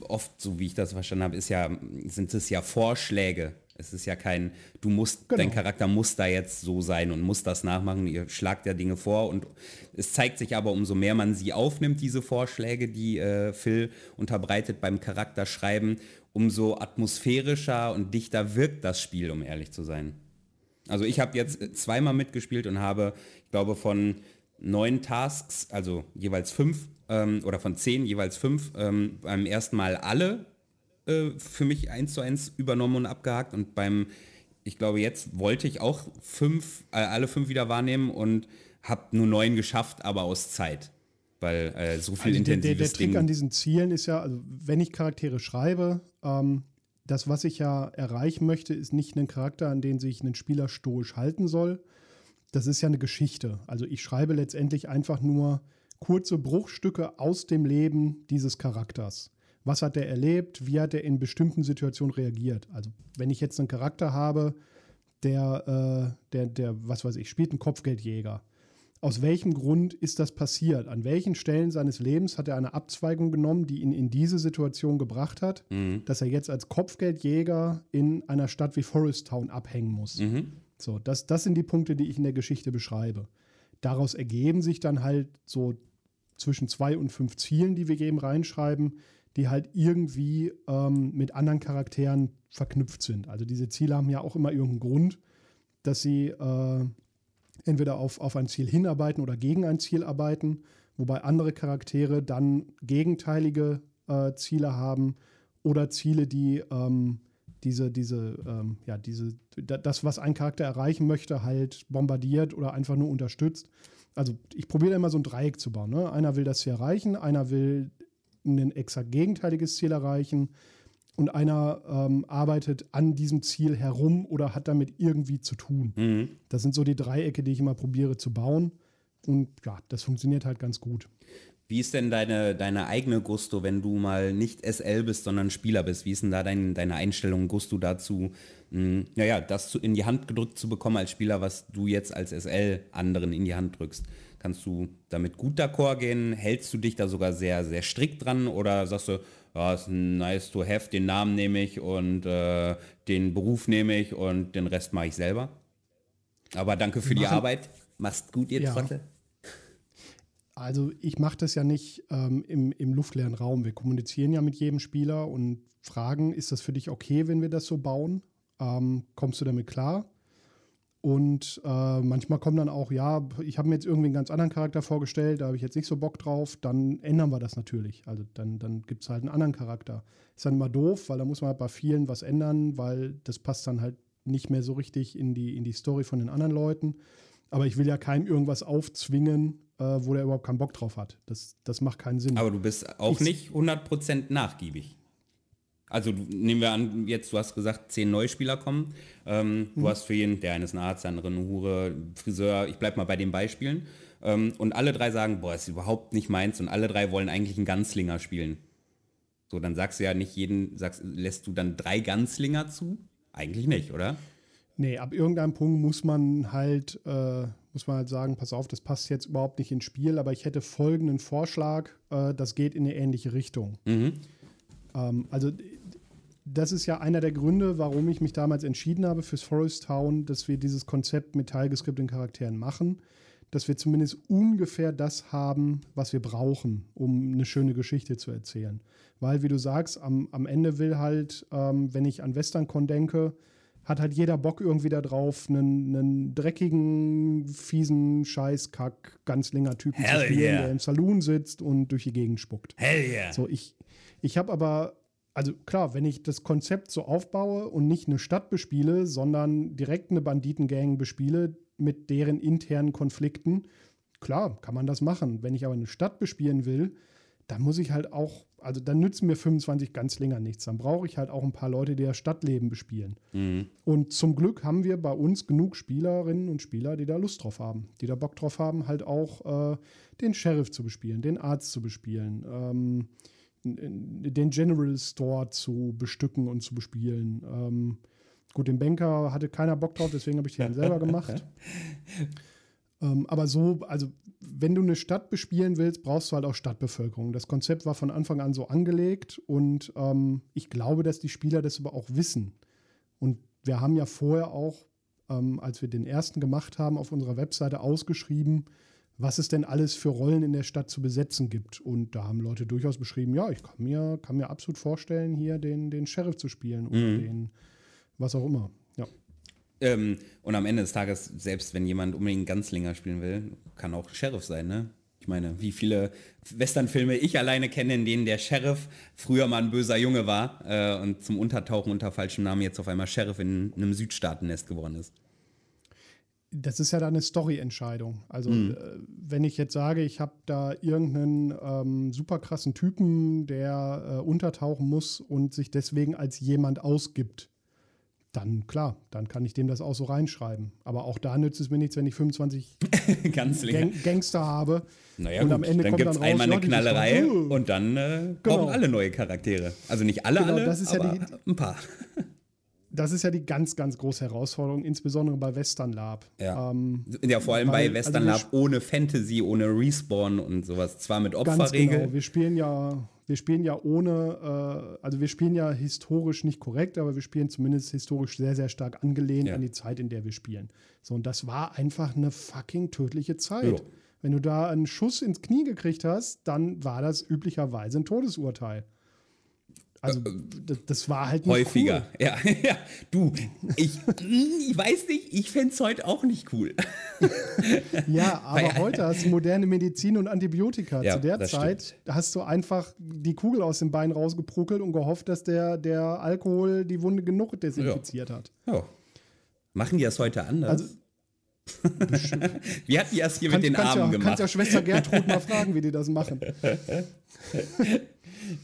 oft, so wie ich das verstanden habe, ist ja, sind es ja Vorschläge. Es ist ja kein, du musst, Genau. dein Charakter muss da jetzt so sein und muss das nachmachen. Ihr schlagt ja Dinge vor und es zeigt sich aber, umso mehr man sie aufnimmt, diese Vorschläge, die äh, Phil unterbreitet beim Charakterschreiben, umso atmosphärischer und dichter wirkt das Spiel, um ehrlich zu sein. Also ich habe jetzt äh, zweimal mitgespielt und habe, ich glaube, von neun Tasks, also jeweils fünf, ähm, oder von zehn jeweils fünf, ähm, beim ersten Mal alle äh, für mich eins zu eins übernommen und abgehakt. Und beim, ich glaube, jetzt wollte ich auch fünf, äh, alle fünf wieder wahrnehmen und habe nur neun geschafft, aber aus Zeit. Weil äh, so viel Also der, der, intensives der Trick Ding. an diesen Zielen ist ja, also wenn ich Charaktere schreibe, ähm, das, was ich ja erreichen möchte, ist nicht ein Charakter, an den sich ein Spieler stoisch halten soll. Das ist ja eine Geschichte. Also ich schreibe letztendlich einfach nur kurze Bruchstücke aus dem Leben dieses Charakters. Was hat er erlebt? Wie hat er in bestimmten Situationen reagiert? Also wenn ich jetzt einen Charakter habe, der, äh, der, der, was weiß ich, spielt einen Kopfgeldjäger. Aus welchem Grund ist das passiert? An welchen Stellen seines Lebens hat er eine Abzweigung genommen, die ihn in diese Situation gebracht hat, Mhm. dass er jetzt als Kopfgeldjäger in einer Stadt wie Forest Town abhängen muss? Mhm. So, das, das sind die Punkte, die ich in der Geschichte beschreibe. Daraus ergeben sich dann halt so zwischen zwei und fünf Zielen, die wir eben reinschreiben, die halt irgendwie ähm, mit anderen Charakteren verknüpft sind. Also diese Ziele haben ja auch immer irgendeinen Grund, dass sie äh, entweder auf, auf ein Ziel hinarbeiten oder gegen ein Ziel arbeiten, wobei andere Charaktere dann gegenteilige äh, Ziele haben oder Ziele, die ähm, diese, diese, ähm, ja, diese, da- das, was ein Charakter erreichen möchte, halt bombardiert oder einfach nur unterstützt. Also ich probiere immer so ein Dreieck zu bauen. Ne? Einer will das Ziel erreichen, einer will ein exakt gegenteiliges Ziel erreichen und einer ähm, arbeitet an diesem Ziel herum oder hat damit irgendwie zu tun. Mhm. Das sind so die Dreiecke, die ich immer probiere zu bauen. Und ja, das funktioniert halt ganz gut. Wie ist denn deine, deine eigene Gusto, wenn du mal nicht SL bist, sondern Spieler bist? Wie ist denn da dein, deine Einstellung, Gusto dazu, mh, naja, das in die Hand gedrückt zu bekommen als Spieler, was du jetzt als SL anderen in die Hand drückst? Kannst du damit gut d'accord gehen? Hältst du dich da sogar sehr, sehr strikt dran oder sagst du, ja, ist nice to have, den Namen nehme ich und äh, den Beruf nehme ich und den Rest mache ich selber? Aber danke für die Arbeit. Machst gut, ihr Ja. Trottel. Also ich mache das ja nicht ähm, im, im luftleeren Raum. Wir kommunizieren ja mit jedem Spieler und fragen, ist das für dich okay, wenn wir das so bauen? Ähm, kommst du damit klar? Und äh, manchmal kommen dann auch, ja, ich habe mir jetzt irgendwie einen ganz anderen Charakter vorgestellt, da habe ich jetzt nicht so Bock drauf, dann ändern wir das natürlich. Also dann, dann gibt es halt einen anderen Charakter. Ist dann immer doof, weil da muss man halt bei vielen was ändern, weil das passt dann halt nicht mehr so richtig in die, in die Story von den anderen Leuten. Aber ich will ja keinem irgendwas aufzwingen, äh, wo der überhaupt keinen Bock drauf hat. Das, das macht keinen Sinn. Aber du bist auch ich, nicht 100% nachgiebig. Also nehmen wir an, jetzt du hast gesagt, zehn Neuspieler kommen. Ähm, mhm. Du hast für jeden, der eine ist ein Arzt, der andere eine Hure, Friseur, ich bleib mal bei den Beispielen. Ähm, und alle drei sagen, boah, ist überhaupt nicht meins und alle drei wollen eigentlich einen Ganzlinger spielen. So, dann sagst du ja nicht jeden, sagst, lässt du dann drei Ganzlinger zu? Eigentlich nicht, oder? Nee, ab irgendeinem Punkt muss man halt, äh, muss man halt sagen, pass auf, das passt jetzt überhaupt nicht ins Spiel, aber ich hätte folgenden Vorschlag, äh, das geht in eine ähnliche Richtung. Mhm. Ähm, also das ist ja einer der Gründe, warum ich mich damals entschieden habe fürs Forest Town, dass wir dieses Konzept mit teilgeskripteten Charakteren machen, dass wir zumindest ungefähr das haben, was wir brauchen, um eine schöne Geschichte zu erzählen. Weil, wie du sagst, am, am Ende will halt, ähm, wenn ich an WesternCon denke, hat halt jeder Bock irgendwie da drauf, einen, einen dreckigen, fiesen Scheißkack, ganz länger Typen Hell zu spielen, yeah. der im Saloon sitzt und durch die Gegend spuckt. Hell yeah. So, ich, ich habe aber also klar, wenn ich das Konzept so aufbaue und nicht eine Stadt bespiele, sondern direkt eine Banditengang bespiele mit deren internen Konflikten, klar, kann man das machen. Wenn ich aber eine Stadt bespielen will, dann muss ich halt auch, also dann nützen mir 25 ganz länger nichts. Dann brauche ich halt auch ein paar Leute, die das Stadtleben bespielen. Mhm. Und zum Glück haben wir bei uns genug Spielerinnen und Spieler, die da Lust drauf haben, die da Bock drauf haben, halt auch äh, den Sheriff zu bespielen, den Arzt zu bespielen. Ähm, den General Store zu bestücken und zu bespielen. Ähm, gut, den Banker hatte keiner Bock drauf, deswegen habe ich den selber gemacht. *laughs* ähm, aber so, also wenn du eine Stadt bespielen willst, brauchst du halt auch Stadtbevölkerung. Das Konzept war von Anfang an so angelegt und ähm, ich glaube, dass die Spieler das aber auch wissen. Und wir haben ja vorher auch, ähm, als wir den ersten gemacht haben, auf unserer Webseite ausgeschrieben, was es denn alles für Rollen in der Stadt zu besetzen gibt. Und da haben Leute durchaus beschrieben, ja, ich kann mir, kann mir absolut vorstellen, hier den, den Sheriff zu spielen oder mhm. den, was auch immer. Ja. Ähm, und am Ende des Tages, selbst wenn jemand unbedingt Ganzlinger spielen will, kann auch Sheriff sein, ne? Ich meine, wie viele Westernfilme ich alleine kenne, in denen der Sheriff früher mal ein böser Junge war äh, und zum Untertauchen unter falschem Namen jetzt auf einmal Sheriff in einem Südstaatennest geworden ist das ist ja dann eine Story-Entscheidung. Also, mhm. äh, wenn ich jetzt sage, ich habe da irgendeinen ähm, super krassen Typen, der äh, untertauchen muss und sich deswegen als jemand ausgibt, dann klar, dann kann ich dem das auch so reinschreiben. Aber auch da nützt es mir nichts, wenn ich 25 *laughs* Gang Gangster habe. Naja, und gut, am Ende dann gibt es einmal eine Knallerei und dann äh, genau. brauchen alle neue Charaktere. Also nicht alle, genau, alle, aber ja die, ein paar das ist ja die ganz, ganz große Herausforderung, insbesondere bei Western Lab. Ja, ähm, ja vor allem weil, bei Western also Lab ohne Fantasy, ohne Respawn und sowas. Zwar mit Opferregel. Genau. Wir spielen ja, wir spielen ja ohne, äh, also wir spielen ja historisch nicht korrekt, aber wir spielen zumindest historisch sehr, sehr stark angelehnt ja. an die Zeit, in der wir spielen. So, und das war einfach eine fucking tödliche Zeit. Jo. Wenn du da einen Schuss ins Knie gekriegt hast, dann war das üblicherweise ein Todesurteil. Also äh, das, war halt nicht häufiger. Cool. Ja, *laughs* ja. Du, ich, ich weiß nicht, ich fände es heute auch nicht cool. *laughs* ja, aber Weil, heute hast du moderne Medizin und Antibiotika. Ja, Zu der Zeit stimmt. hast du einfach die Kugel aus dem Bein rausgeprukelt und gehofft, dass der, der Alkohol die Wunde genug desinfiziert ja. hat. Ja. Machen die das heute anders? Also, wie hat die das hier kann, mit den Armen ja, gemacht? Kannst ja Schwester Gertrud mal *laughs* fragen, wie die das machen.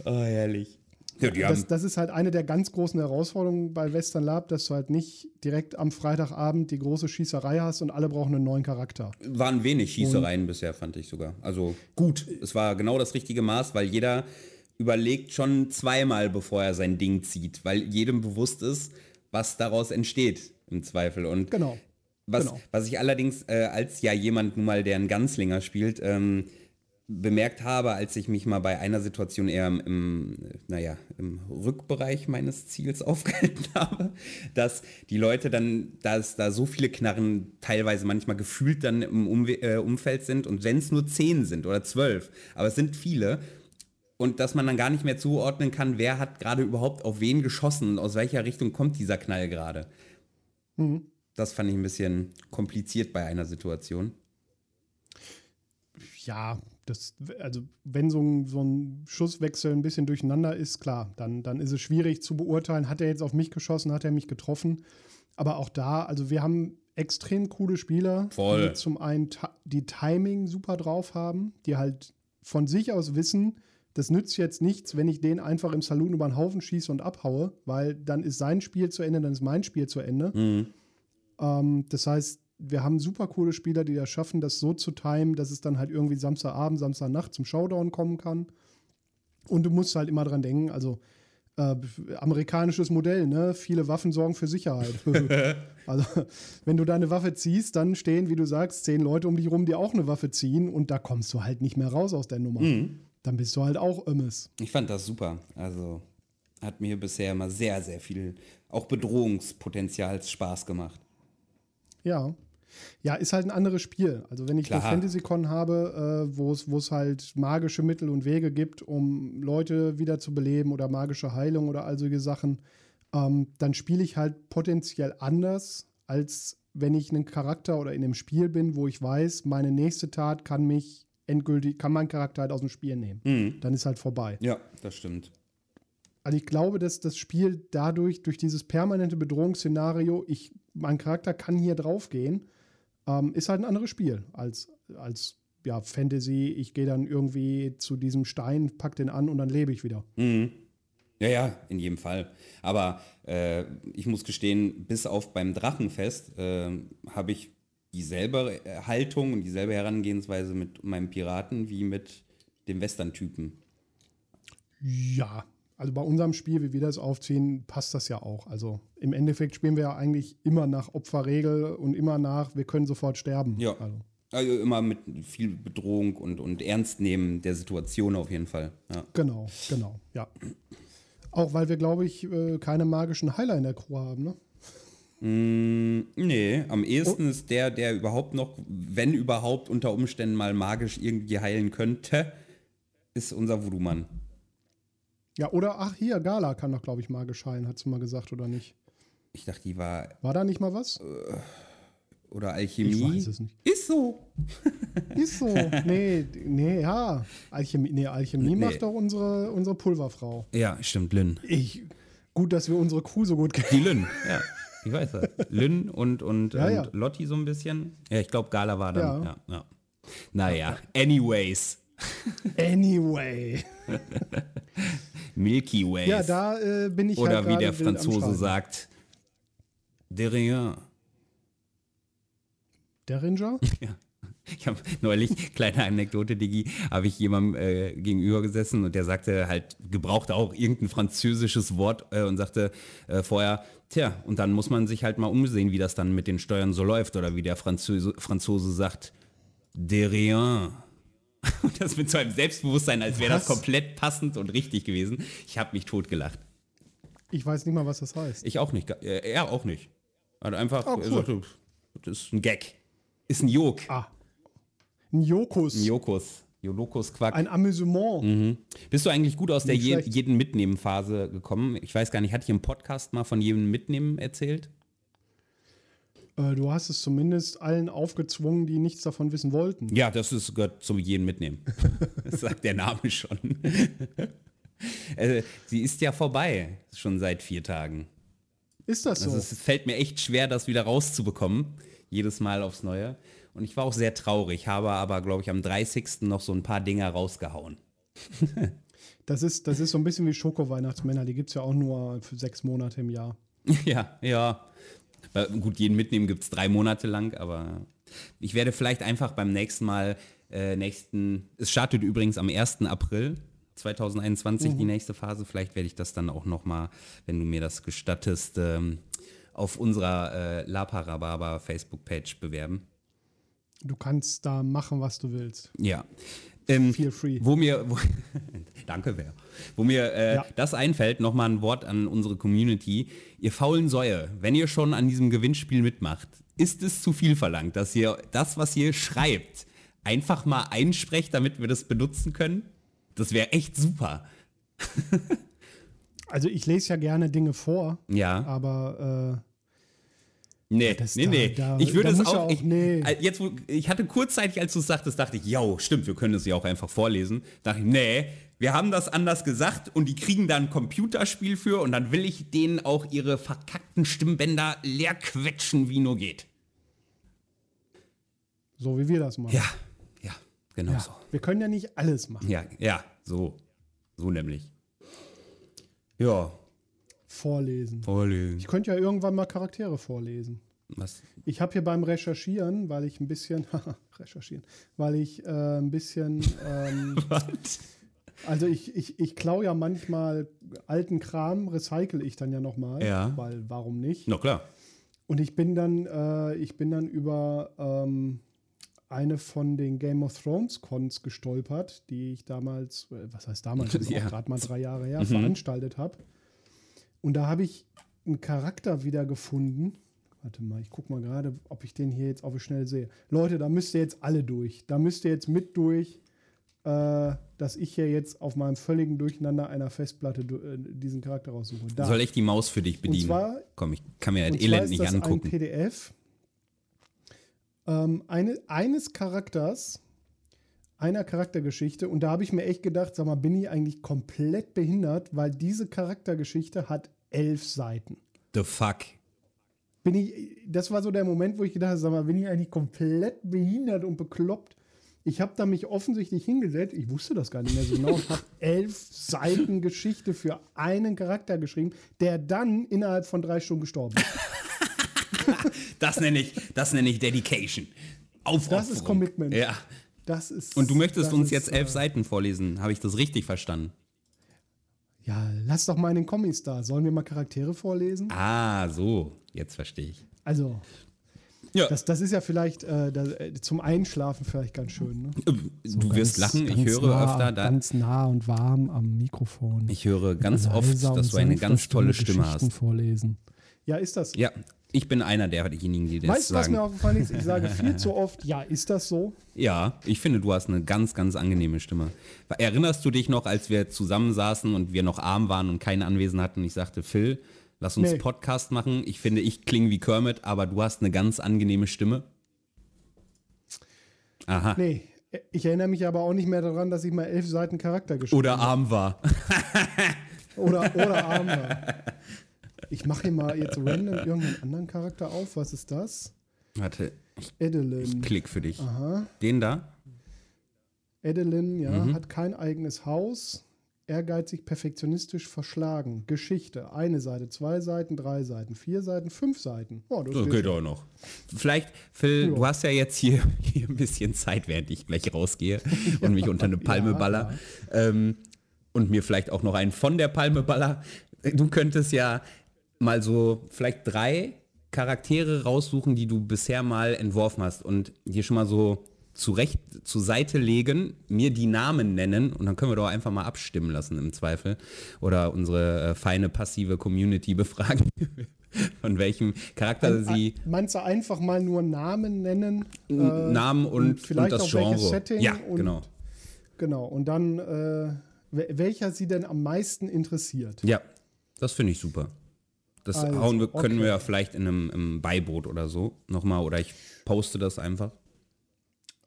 oh, herrlich. Ja, das, das, ist halt eine der ganz großen Herausforderungen bei Western Lab, dass du halt nicht direkt am Freitagabend die große Schießerei hast und alle brauchen einen neuen Charakter. Waren wenig Schießereien und bisher, fand ich sogar. Also gut, es war genau das richtige Maß, weil jeder überlegt schon zweimal, bevor er sein Ding zieht, weil jedem bewusst ist, was daraus entsteht im Zweifel. Und genau. Was, genau. was ich allerdings äh, als ja jemand nun mal, der einen Ganzlinger spielt, ähm, bemerkt habe, als ich mich mal bei einer Situation eher im, naja, im Rückbereich meines Ziels *laughs* aufgehalten habe, dass die Leute dann, dass da so viele Knarren teilweise manchmal gefühlt dann im um äh, Umfeld sind und wenn es nur zehn sind oder zwölf, aber es sind viele und dass man dann gar nicht mehr zuordnen kann, wer hat gerade überhaupt auf wen geschossen und aus welcher Richtung kommt dieser Knall gerade. Mhm. Das fand ich ein bisschen kompliziert bei einer Situation. Ja, das, also wenn so ein, so ein Schusswechsel ein bisschen durcheinander ist, klar, dann, dann ist es schwierig zu beurteilen, hat er jetzt auf mich geschossen, hat er mich getroffen. Aber auch da, also wir haben extrem coole Spieler, Voll. die zum einen die Timing super drauf haben, die halt von sich aus wissen, das nützt jetzt nichts, wenn ich den einfach im Saloon über den Haufen schieße und abhaue, weil dann ist sein Spiel zu Ende, dann ist mein Spiel zu Ende. Mhm. Ähm, das heißt, wir haben super coole Spieler, die das schaffen, das so zu timen, dass es dann halt irgendwie Samstagabend, Samstagnacht zum Showdown kommen kann. Und du musst halt immer dran denken, also äh, amerikanisches Modell, ne? Viele Waffen sorgen für Sicherheit. *laughs* also, wenn du deine Waffe ziehst, dann stehen, wie du sagst, zehn Leute um dich rum, die auch eine Waffe ziehen und da kommst du halt nicht mehr raus aus der Nummer. Mhm. Dann bist du halt auch Immes. Ich fand das super. Also hat mir bisher immer sehr, sehr viel, auch Bedrohungspotenzial Spaß gemacht. Ja. Ja, ist halt ein anderes Spiel. Also wenn ich Klar. eine FantasyCon habe, äh, wo es halt magische Mittel und Wege gibt, um Leute wieder zu beleben oder magische Heilung oder all solche Sachen, ähm, dann spiele ich halt potenziell anders, als wenn ich einen Charakter oder in einem Spiel bin, wo ich weiß, meine nächste Tat kann mich endgültig, kann meinen Charakter halt aus dem Spiel nehmen. Mhm. Dann ist halt vorbei. Ja, das stimmt. Also ich glaube, dass das Spiel dadurch, durch dieses permanente Bedrohungsszenario, ich, mein Charakter kann hier draufgehen, ähm, ist halt ein anderes Spiel als, als ja, Fantasy. Ich gehe dann irgendwie zu diesem Stein, pack den an und dann lebe ich wieder. Mhm. Ja, ja, in jedem Fall. Aber äh, ich muss gestehen, bis auf beim Drachenfest äh, habe ich dieselbe Haltung und dieselbe Herangehensweise mit meinem Piraten wie mit dem Western-Typen. Ja, also bei unserem Spiel, wie wir das aufziehen, passt das ja auch. Also im Endeffekt spielen wir ja eigentlich immer nach Opferregel und immer nach, wir können sofort sterben. Ja. Also. Also immer mit viel Bedrohung und, und Ernstnehmen der Situation auf jeden Fall. Ja. Genau, genau, ja. Auch weil wir, glaube ich, äh, keine magischen Heiler in der Crew haben, ne? Mm, nee, am ehesten Oh. ist der, der überhaupt noch, wenn überhaupt unter Umständen mal magisch irgendwie heilen könnte, ist unser Voodoo-Mann. Ja, oder, ach hier, Gala kann doch, glaube ich, magisch heilen, hat sie mal gesagt, oder nicht? Ich dachte, die war, War da nicht mal was? oder Alchemie. Ich weiß es nicht. Ist so. *laughs* Ist so. Nee, nee, ja. Alchemie, nee, Alchemie Nee. macht doch unsere, unsere Pulverfrau. Ja, stimmt, Lynn. Ich, gut, dass wir unsere Crew so gut kennen. Die Lynn, ja. Ich weiß das. Lynn und, und, Ja, und ja. Lotti so ein bisschen. Ja, ich glaube, Gala war dann. Ja. Ja. Ja, Naja, anyways. Anyway. *laughs* Milky Ways. Ja, da äh, bin ich Oder halt wie der Franzose sagt, de rien. Derringer? *laughs* Ich habe neulich, kleine Anekdote, Digi, habe ich jemandem äh, gegenüber gesessen und der sagte halt, gebrauchte auch irgendein französisches Wort äh, und sagte äh, vorher, tja, und dann muss man sich halt mal umsehen, wie das dann mit den Steuern so läuft oder wie der Franzose, Franzose sagt, de rien. *laughs* Und das mit so einem Selbstbewusstsein, als wäre das komplett passend und richtig gewesen. Ich habe mich totgelacht. Ich weiß nicht mal, was das heißt. Ich auch nicht. Äh, er auch nicht. Hat einfach, Oh, er cool. sagte, das ist ein Gag. Ist ein Jok. Ah. Ein Jokus. Ein Jokus. Jolokus Quack. Ein Amüsement. Mhm. Bist du eigentlich gut aus der Nicht je, schlecht. jeden Mitnehmen-Phase gekommen? Ich weiß gar nicht, hatte ich im Podcast mal von jedem Mitnehmen erzählt? Äh, du hast es zumindest allen aufgezwungen, die nichts davon wissen wollten. Ja, das ist, gehört zum jeden Mitnehmen. *laughs* das sagt der Name schon. *laughs* äh, sie ist ja vorbei, schon seit vier Tagen. Ist das so? Also es fällt mir echt schwer, das wieder rauszubekommen. Jedes Mal aufs Neue. Und ich war auch sehr traurig, habe aber, glaube ich, am 30. noch so ein paar Dinger rausgehauen. *laughs* Das ist, das ist so ein bisschen wie Schoko-Weihnachtsmänner. Die gibt es ja auch nur für sechs Monate im Jahr. Ja, ja. Äh, Gut, jeden mitnehmen gibt es drei Monate lang, aber ich werde vielleicht einfach beim nächsten Mal, äh, nächsten, es startet übrigens am 1. April 2021 die nächste Phase, vielleicht werde ich das dann auch nochmal, wenn du mir das gestattest, ähm, auf unserer äh, Laparababa Facebook-Page bewerben. Du kannst da machen, was du willst. Ja. Ähm, Feel free. Wo mir, wo, *laughs* danke, wer. Wo mir äh, Ja. das einfällt, nochmal ein Wort an unsere Community. Ihr faulen Säue, wenn ihr schon an diesem Gewinnspiel mitmacht, ist es zu viel verlangt, dass ihr das, was ihr schreibt, einfach mal einsprecht, damit wir das benutzen können? Das wäre echt super. *laughs* Also ich lese ja gerne Dinge vor, Ja. aber Nee, das nee, da- nee. da- ich würde es auch. auch- ich, nee. äh, jetzt, ich hatte kurzzeitig, als du es sagtest, dachte ich, ja, stimmt, wir können es ja auch einfach vorlesen. Dachte ich, nee, wir haben das anders gesagt und die kriegen da ein Computerspiel für und dann will ich denen auch ihre verkackten Stimmbänder leer quetschen, wie nur geht. So wie wir das machen. Ja, ja, genau Ja, so. Wir können ja nicht alles machen. Ja, ja, so. So nämlich. Ja, Vorlesen. vorlesen. Ich könnte ja irgendwann mal Charaktere vorlesen. Was? Ich habe hier beim Recherchieren, weil ich ein bisschen, *laughs* recherchieren, weil ich äh, ein bisschen, ähm, *laughs* Was? also ich, ich, ich klaue ja manchmal alten Kram, recycle ich dann ja nochmal, Ja. weil warum nicht? Na klar. Und ich bin dann, äh, ich bin dann über ähm, eine von den Game of Thrones Cons gestolpert, die ich damals, äh, was heißt damals, *laughs* Ja. gerade mal drei Jahre her, veranstaltet habe. Und da habe ich einen Charakter wiedergefunden. Warte mal, ich gucke mal gerade, ob ich den hier jetzt auf die Schnelle sehe. Leute, da müsst ihr jetzt alle durch. Da müsst ihr jetzt mit durch, äh, dass ich hier jetzt auf meinem völligen Durcheinander einer Festplatte äh, diesen Charakter raussuche. Da. Soll ich die Maus für dich bedienen? zwar- Komm, ich kann mir Und zwar Elend nicht angucken. ein PDF ähm, eine, eines Charakters, einer Charaktergeschichte. Und da habe ich mir echt gedacht, sag mal, bin ich eigentlich komplett behindert, weil diese Charaktergeschichte hat elf Seiten. The fuck. Bin ich, das war so der Moment, wo ich gedacht habe, sag mal, bin ich eigentlich komplett behindert und bekloppt. Ich habe da mich offensichtlich hingesetzt, ich wusste das gar nicht mehr so genau, und habe *laughs* elf Seiten Geschichte für einen Charakter geschrieben, der dann innerhalb von drei Stunden gestorben ist. *laughs* Das nenne ich, das nenne ich Dedication. Aufopferung. Das ist Commitment. Ja. Das ist. Und du möchtest uns ist, jetzt elf äh, Seiten vorlesen. Habe ich das richtig verstanden? Ja, lass doch mal in den Comics da. Sollen wir mal Charaktere vorlesen? Ah, so. Jetzt verstehe ich. Also, Ja. das, das ist ja vielleicht äh, das, äh, zum Einschlafen vielleicht ganz schön. Ne? du wirst Ganz- lachen. Ich höre nah, öfter da. Ganz nah und warm am Mikrofon. Ich höre ganz Leise oft, dass du eine ganz tolle Stimme hast. vorlesen. Ja, ist das so? Ja, ich bin einer derjenigen, die das weißt du, was sagen. mir aufgefallen ist? Ich sage viel zu oft, ja, ist das so? Ja, ich finde, du hast eine ganz, ganz angenehme Stimme. Erinnerst du dich noch, als wir zusammensaßen und wir noch arm waren und keinen Anwesen hatten? Ich sagte, Phil, lass uns Nee. Podcast machen. Ich finde, ich klinge wie Kermit, aber du hast eine ganz angenehme Stimme. Aha. Nee, ich erinnere mich aber auch nicht mehr daran, dass ich mal elf Seiten Charakter geschrieben Oder arm war. *laughs* Oder, oder Arme. Ich mache hier mal jetzt random irgendeinen anderen Charakter auf. Was ist das? Warte, ich Edelyn. klick für dich. Aha. Den da? Edelyn, ja, Mhm. hat kein eigenes Haus. Ehrgeizig, perfektionistisch, verschlagen. Geschichte. Eine Seite, zwei Seiten, drei Seiten, vier Seiten, fünf Seiten. Oh, das geht schon. auch noch. Vielleicht, Phil, Ja. du hast ja jetzt hier, *laughs* hier ein bisschen Zeit, während ich gleich rausgehe *laughs* und mich unter eine Palme ja, baller. Ähm, und mir vielleicht auch noch einen von der Palme baller. Du könntest ja mal so vielleicht drei Charaktere raussuchen, die du bisher mal entworfen hast und hier schon mal so zurecht zur Seite legen, mir die Namen nennen und dann können wir doch einfach mal abstimmen lassen im Zweifel oder unsere äh, feine passive Community *laughs* befragen, von welchem Charakter Ein- sie ein- Meinst du einfach mal nur Namen nennen? äh, Namen und, vielleicht und das auch welches Genre. Setting ja, und- genau. Genau. Und dann, äh, wel- welcher sie denn am meisten interessiert? Ja, das finde ich super. Das Also, hauen wir, können okay. wir ja vielleicht in einem im Beiboot oder so nochmal oder ich poste das einfach.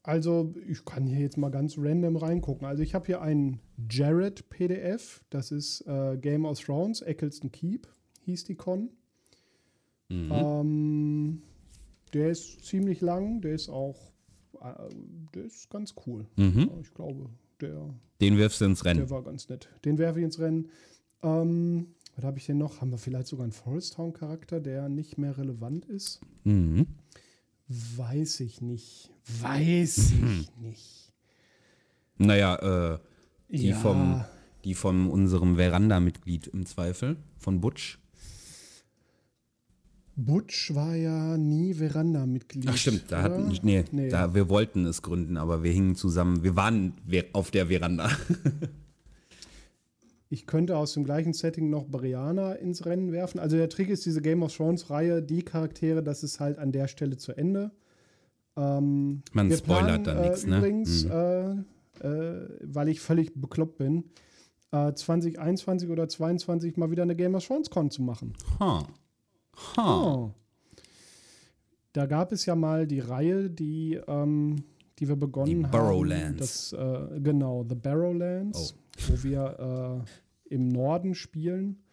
Also, ich kann hier jetzt mal ganz random reingucken. Also, ich habe hier einen Jared PDF. Das ist äh, Game of Thrones, Eccleston Keep, hieß die Con. Mhm. Ähm, der ist ziemlich lang. Der ist auch, äh, der ist ganz cool. Mhm. Ich glaube, der, Den wirfst du ins der Rennen. war ganz nett. Den werfe ich ins Rennen. Ähm, was habe ich denn noch? Haben wir vielleicht sogar einen Forest Town Charakter, der nicht mehr relevant ist? Mhm. Weiß ich nicht. Weiß Mhm. ich nicht. Naja, äh, die, Ja. vom, die von unserem Veranda-Mitglied im Zweifel, von Butch. Butch war ja nie Veranda-Mitglied. Ach stimmt, da hatten, nee, Nee. Da, wir wollten es gründen, aber wir hingen zusammen, wir waren auf der Veranda. *laughs* Ich könnte aus dem gleichen Setting noch Brianna ins Rennen werfen. Also der Trick ist, diese Game of Thrones-Reihe, die Charaktere, das ist halt an der Stelle zu Ende. Ähm, Man spoilert da planen, nichts, äh, ne? Übrigens, Mhm. äh, äh, weil ich völlig bekloppt bin, äh, 2021 oder 22 mal wieder eine Game of Thrones Con zu machen. Ha. Ha. Oh. da gab es ja mal die Reihe, die, ähm, die wir begonnen Die haben. Barrowlands. Das, äh, genau, The Barrowlands, wo wir äh, im Norden spielen.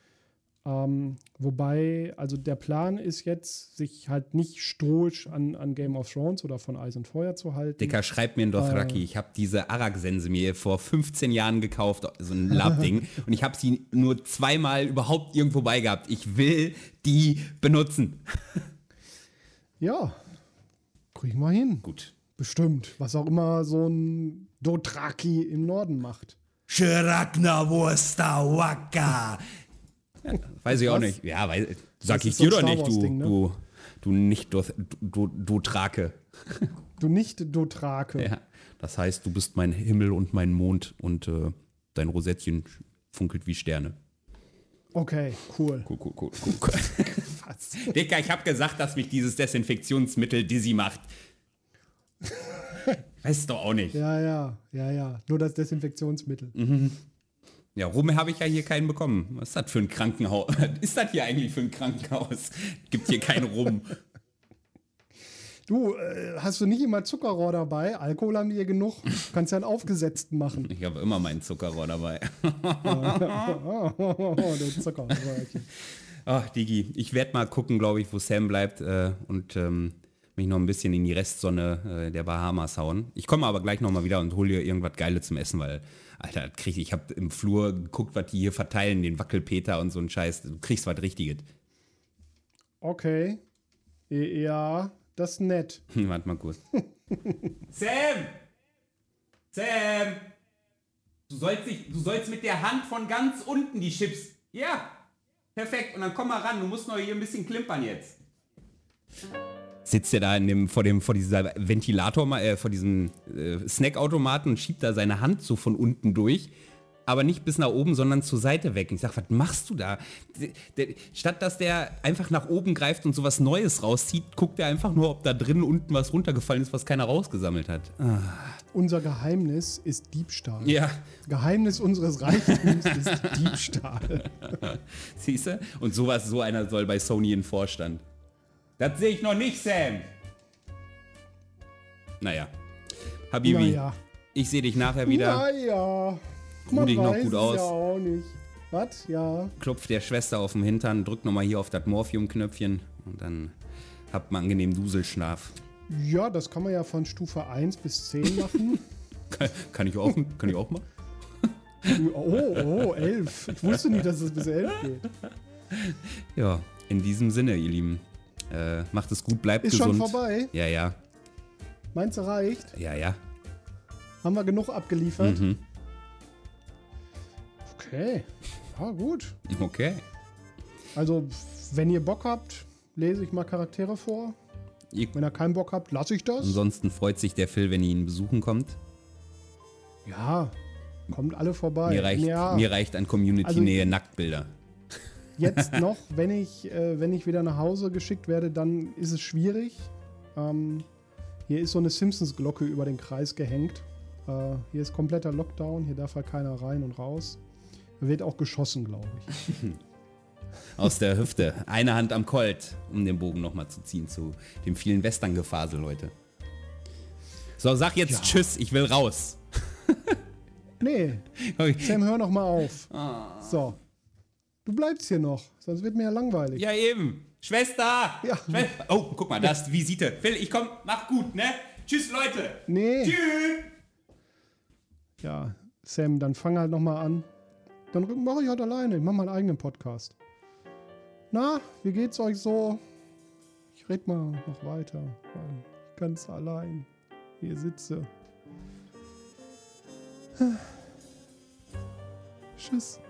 Ähm, wobei, also der Plan ist jetzt, sich halt nicht stoisch an, an Game of Thrones oder von Eis und Feuer zu halten. Dicker, schreib mir ein Dothraki. Ich habe diese Arak-Sense mir vor 15 Jahren gekauft, so ein Lab-Ding. *laughs* und ich habe sie nur zweimal überhaupt irgendwo bei gehabt. Ich will die benutzen. *laughs* Ja, kriegen wir hin. Gut. Bestimmt. Was auch immer so ein Dothraki im Norden macht. Shirakna Wursta Waka. Weiß ich auch Was? nicht. Ja, weiß, sag Das ich so dir ein doch nicht, du, Wars-Ding, ne? du, du nicht du, du, du Drake. Du nicht Dothrake. Ja. Das heißt, du bist mein Himmel und mein Mond und äh, dein Rosettchen funkelt wie Sterne. Okay, cool. Cool, cool, cool, cool. cool. *laughs* Was? Dicker, ich habe gesagt, dass mich dieses Desinfektionsmittel dizzy macht. Weißt du doch auch nicht. Ja, Ja, ja, ja, ja. Nur das Desinfektionsmittel. Mhm. Rum habe ich ja hier keinen bekommen. Was ist das für ein Krankenhaus? *laughs* Was ist das hier eigentlich für ein Krankenhaus? *laughs* Gibt hier keinen Rum. Du, äh, hast du nicht immer Zuckerrohr dabei? Alkohol haben die hier genug. *laughs* Du kannst ja einen aufgesetzten machen. Ich habe immer meinen Zuckerrohr dabei. oh, du Zuckerrohrchen. Ach, Digi, ich werde mal gucken, glaube ich, wo Sam bleibt äh, und ähm, mich noch ein bisschen in die Restsonne äh, der Bahamas hauen. Ich komme aber gleich nochmal wieder und hole dir irgendwas Geiles zum Essen, weil, Alter, krieg ich, habe im Flur geguckt, was die hier verteilen, den Wackelpeter und so ein Scheiß. Du kriegst was Richtiges. Okay. Ja, das ist nett. *laughs* Warte mal kurz. Sam! Sam! Du sollst, dich, du sollst mit der Hand von ganz unten die Chips. Ja, perfekt. Und dann komm mal ran. Du musst noch hier ein bisschen klimpern jetzt. Sitzt er da in dem, vor, dem, vor dieser Ventilator, äh, vor diesem äh, Snackautomaten und schiebt da seine Hand so von unten durch. Aber nicht bis nach oben, sondern zur Seite weg. Und ich sag, was machst du da? Der, der, statt dass der einfach nach oben greift und sowas Neues rauszieht, guckt er einfach nur, ob da drin unten was runtergefallen ist, was keiner rausgesammelt hat. Ah. Unser Geheimnis ist Diebstahl. Ja, Geheimnis unseres Reichtums ist Diebstahl. *laughs* siehst du? Und sowas, so einer soll bei Sony in Vorstand. Das sehe ich noch nicht, Sam. Naja. Habibi, Naja. ich sehe dich nachher wieder. Naja. Ruh dich noch gut aus. ja auch nicht. Was? Ja. klopft der Schwester auf den Hintern, drückt nochmal hier auf das Morphium-Knöpfchen und dann habt man angenehm Duselschlaf. Ja, das kann man ja von Stufe 1 bis 10 machen. *laughs* Kann, kann ich auch, kann ich auch mal? oh, oh, 11. Ich wusste nicht, dass es bis 11 geht. Ja, in diesem Sinne, ihr Lieben. Äh, macht es gut, bleibt Ist gesund. schon vorbei. Ja, ja, Meinst du, reicht? ja, ja. Haben wir genug abgeliefert? Mhm. Okay. Ja, gut. Okay. Also, wenn ihr Bock habt, lese ich mal Charaktere vor. Ihr, Wenn ihr keinen Bock habt, lasse ich das. ansonsten freut sich der Phil, wenn ihr ihn besuchen kommt. Ja, kommt alle vorbei. Mir reicht, ja, mir reicht an Community-Nähe Nacktbilder. Jetzt *laughs* noch, wenn ich, äh, wenn ich wieder nach Hause geschickt werde, dann ist es schwierig. Ähm, hier ist so eine Simpsons-Glocke über den Kreis gehängt. Äh, hier ist kompletter Lockdown, hier darf halt keiner rein und raus. Da wird auch geschossen, glaube ich. *laughs* Aus der Hüfte. Eine Hand am Colt, um den Bogen nochmal zu ziehen zu dem vielen Western-Gefasel, Leute. So, sag jetzt Ja. Tschüss, ich will raus. Nee. *laughs* Sam, hör noch mal auf. So. Du bleibst hier noch, sonst wird mir ja langweilig. Ja, eben. Schwester! Ja. Schwester. Oh, guck mal, da ist die Visite. Phil, ich komm, mach gut, ne? Tschüss, Leute. Nee. Tschüss. Ja, Sam, dann fang halt noch mal an. Dann mache ich halt alleine. Ich mache meinen eigenen Podcast. Na, wie geht's euch so? Ich red mal noch weiter, weil ich ganz allein hier sitze. *sighs* Tschüss.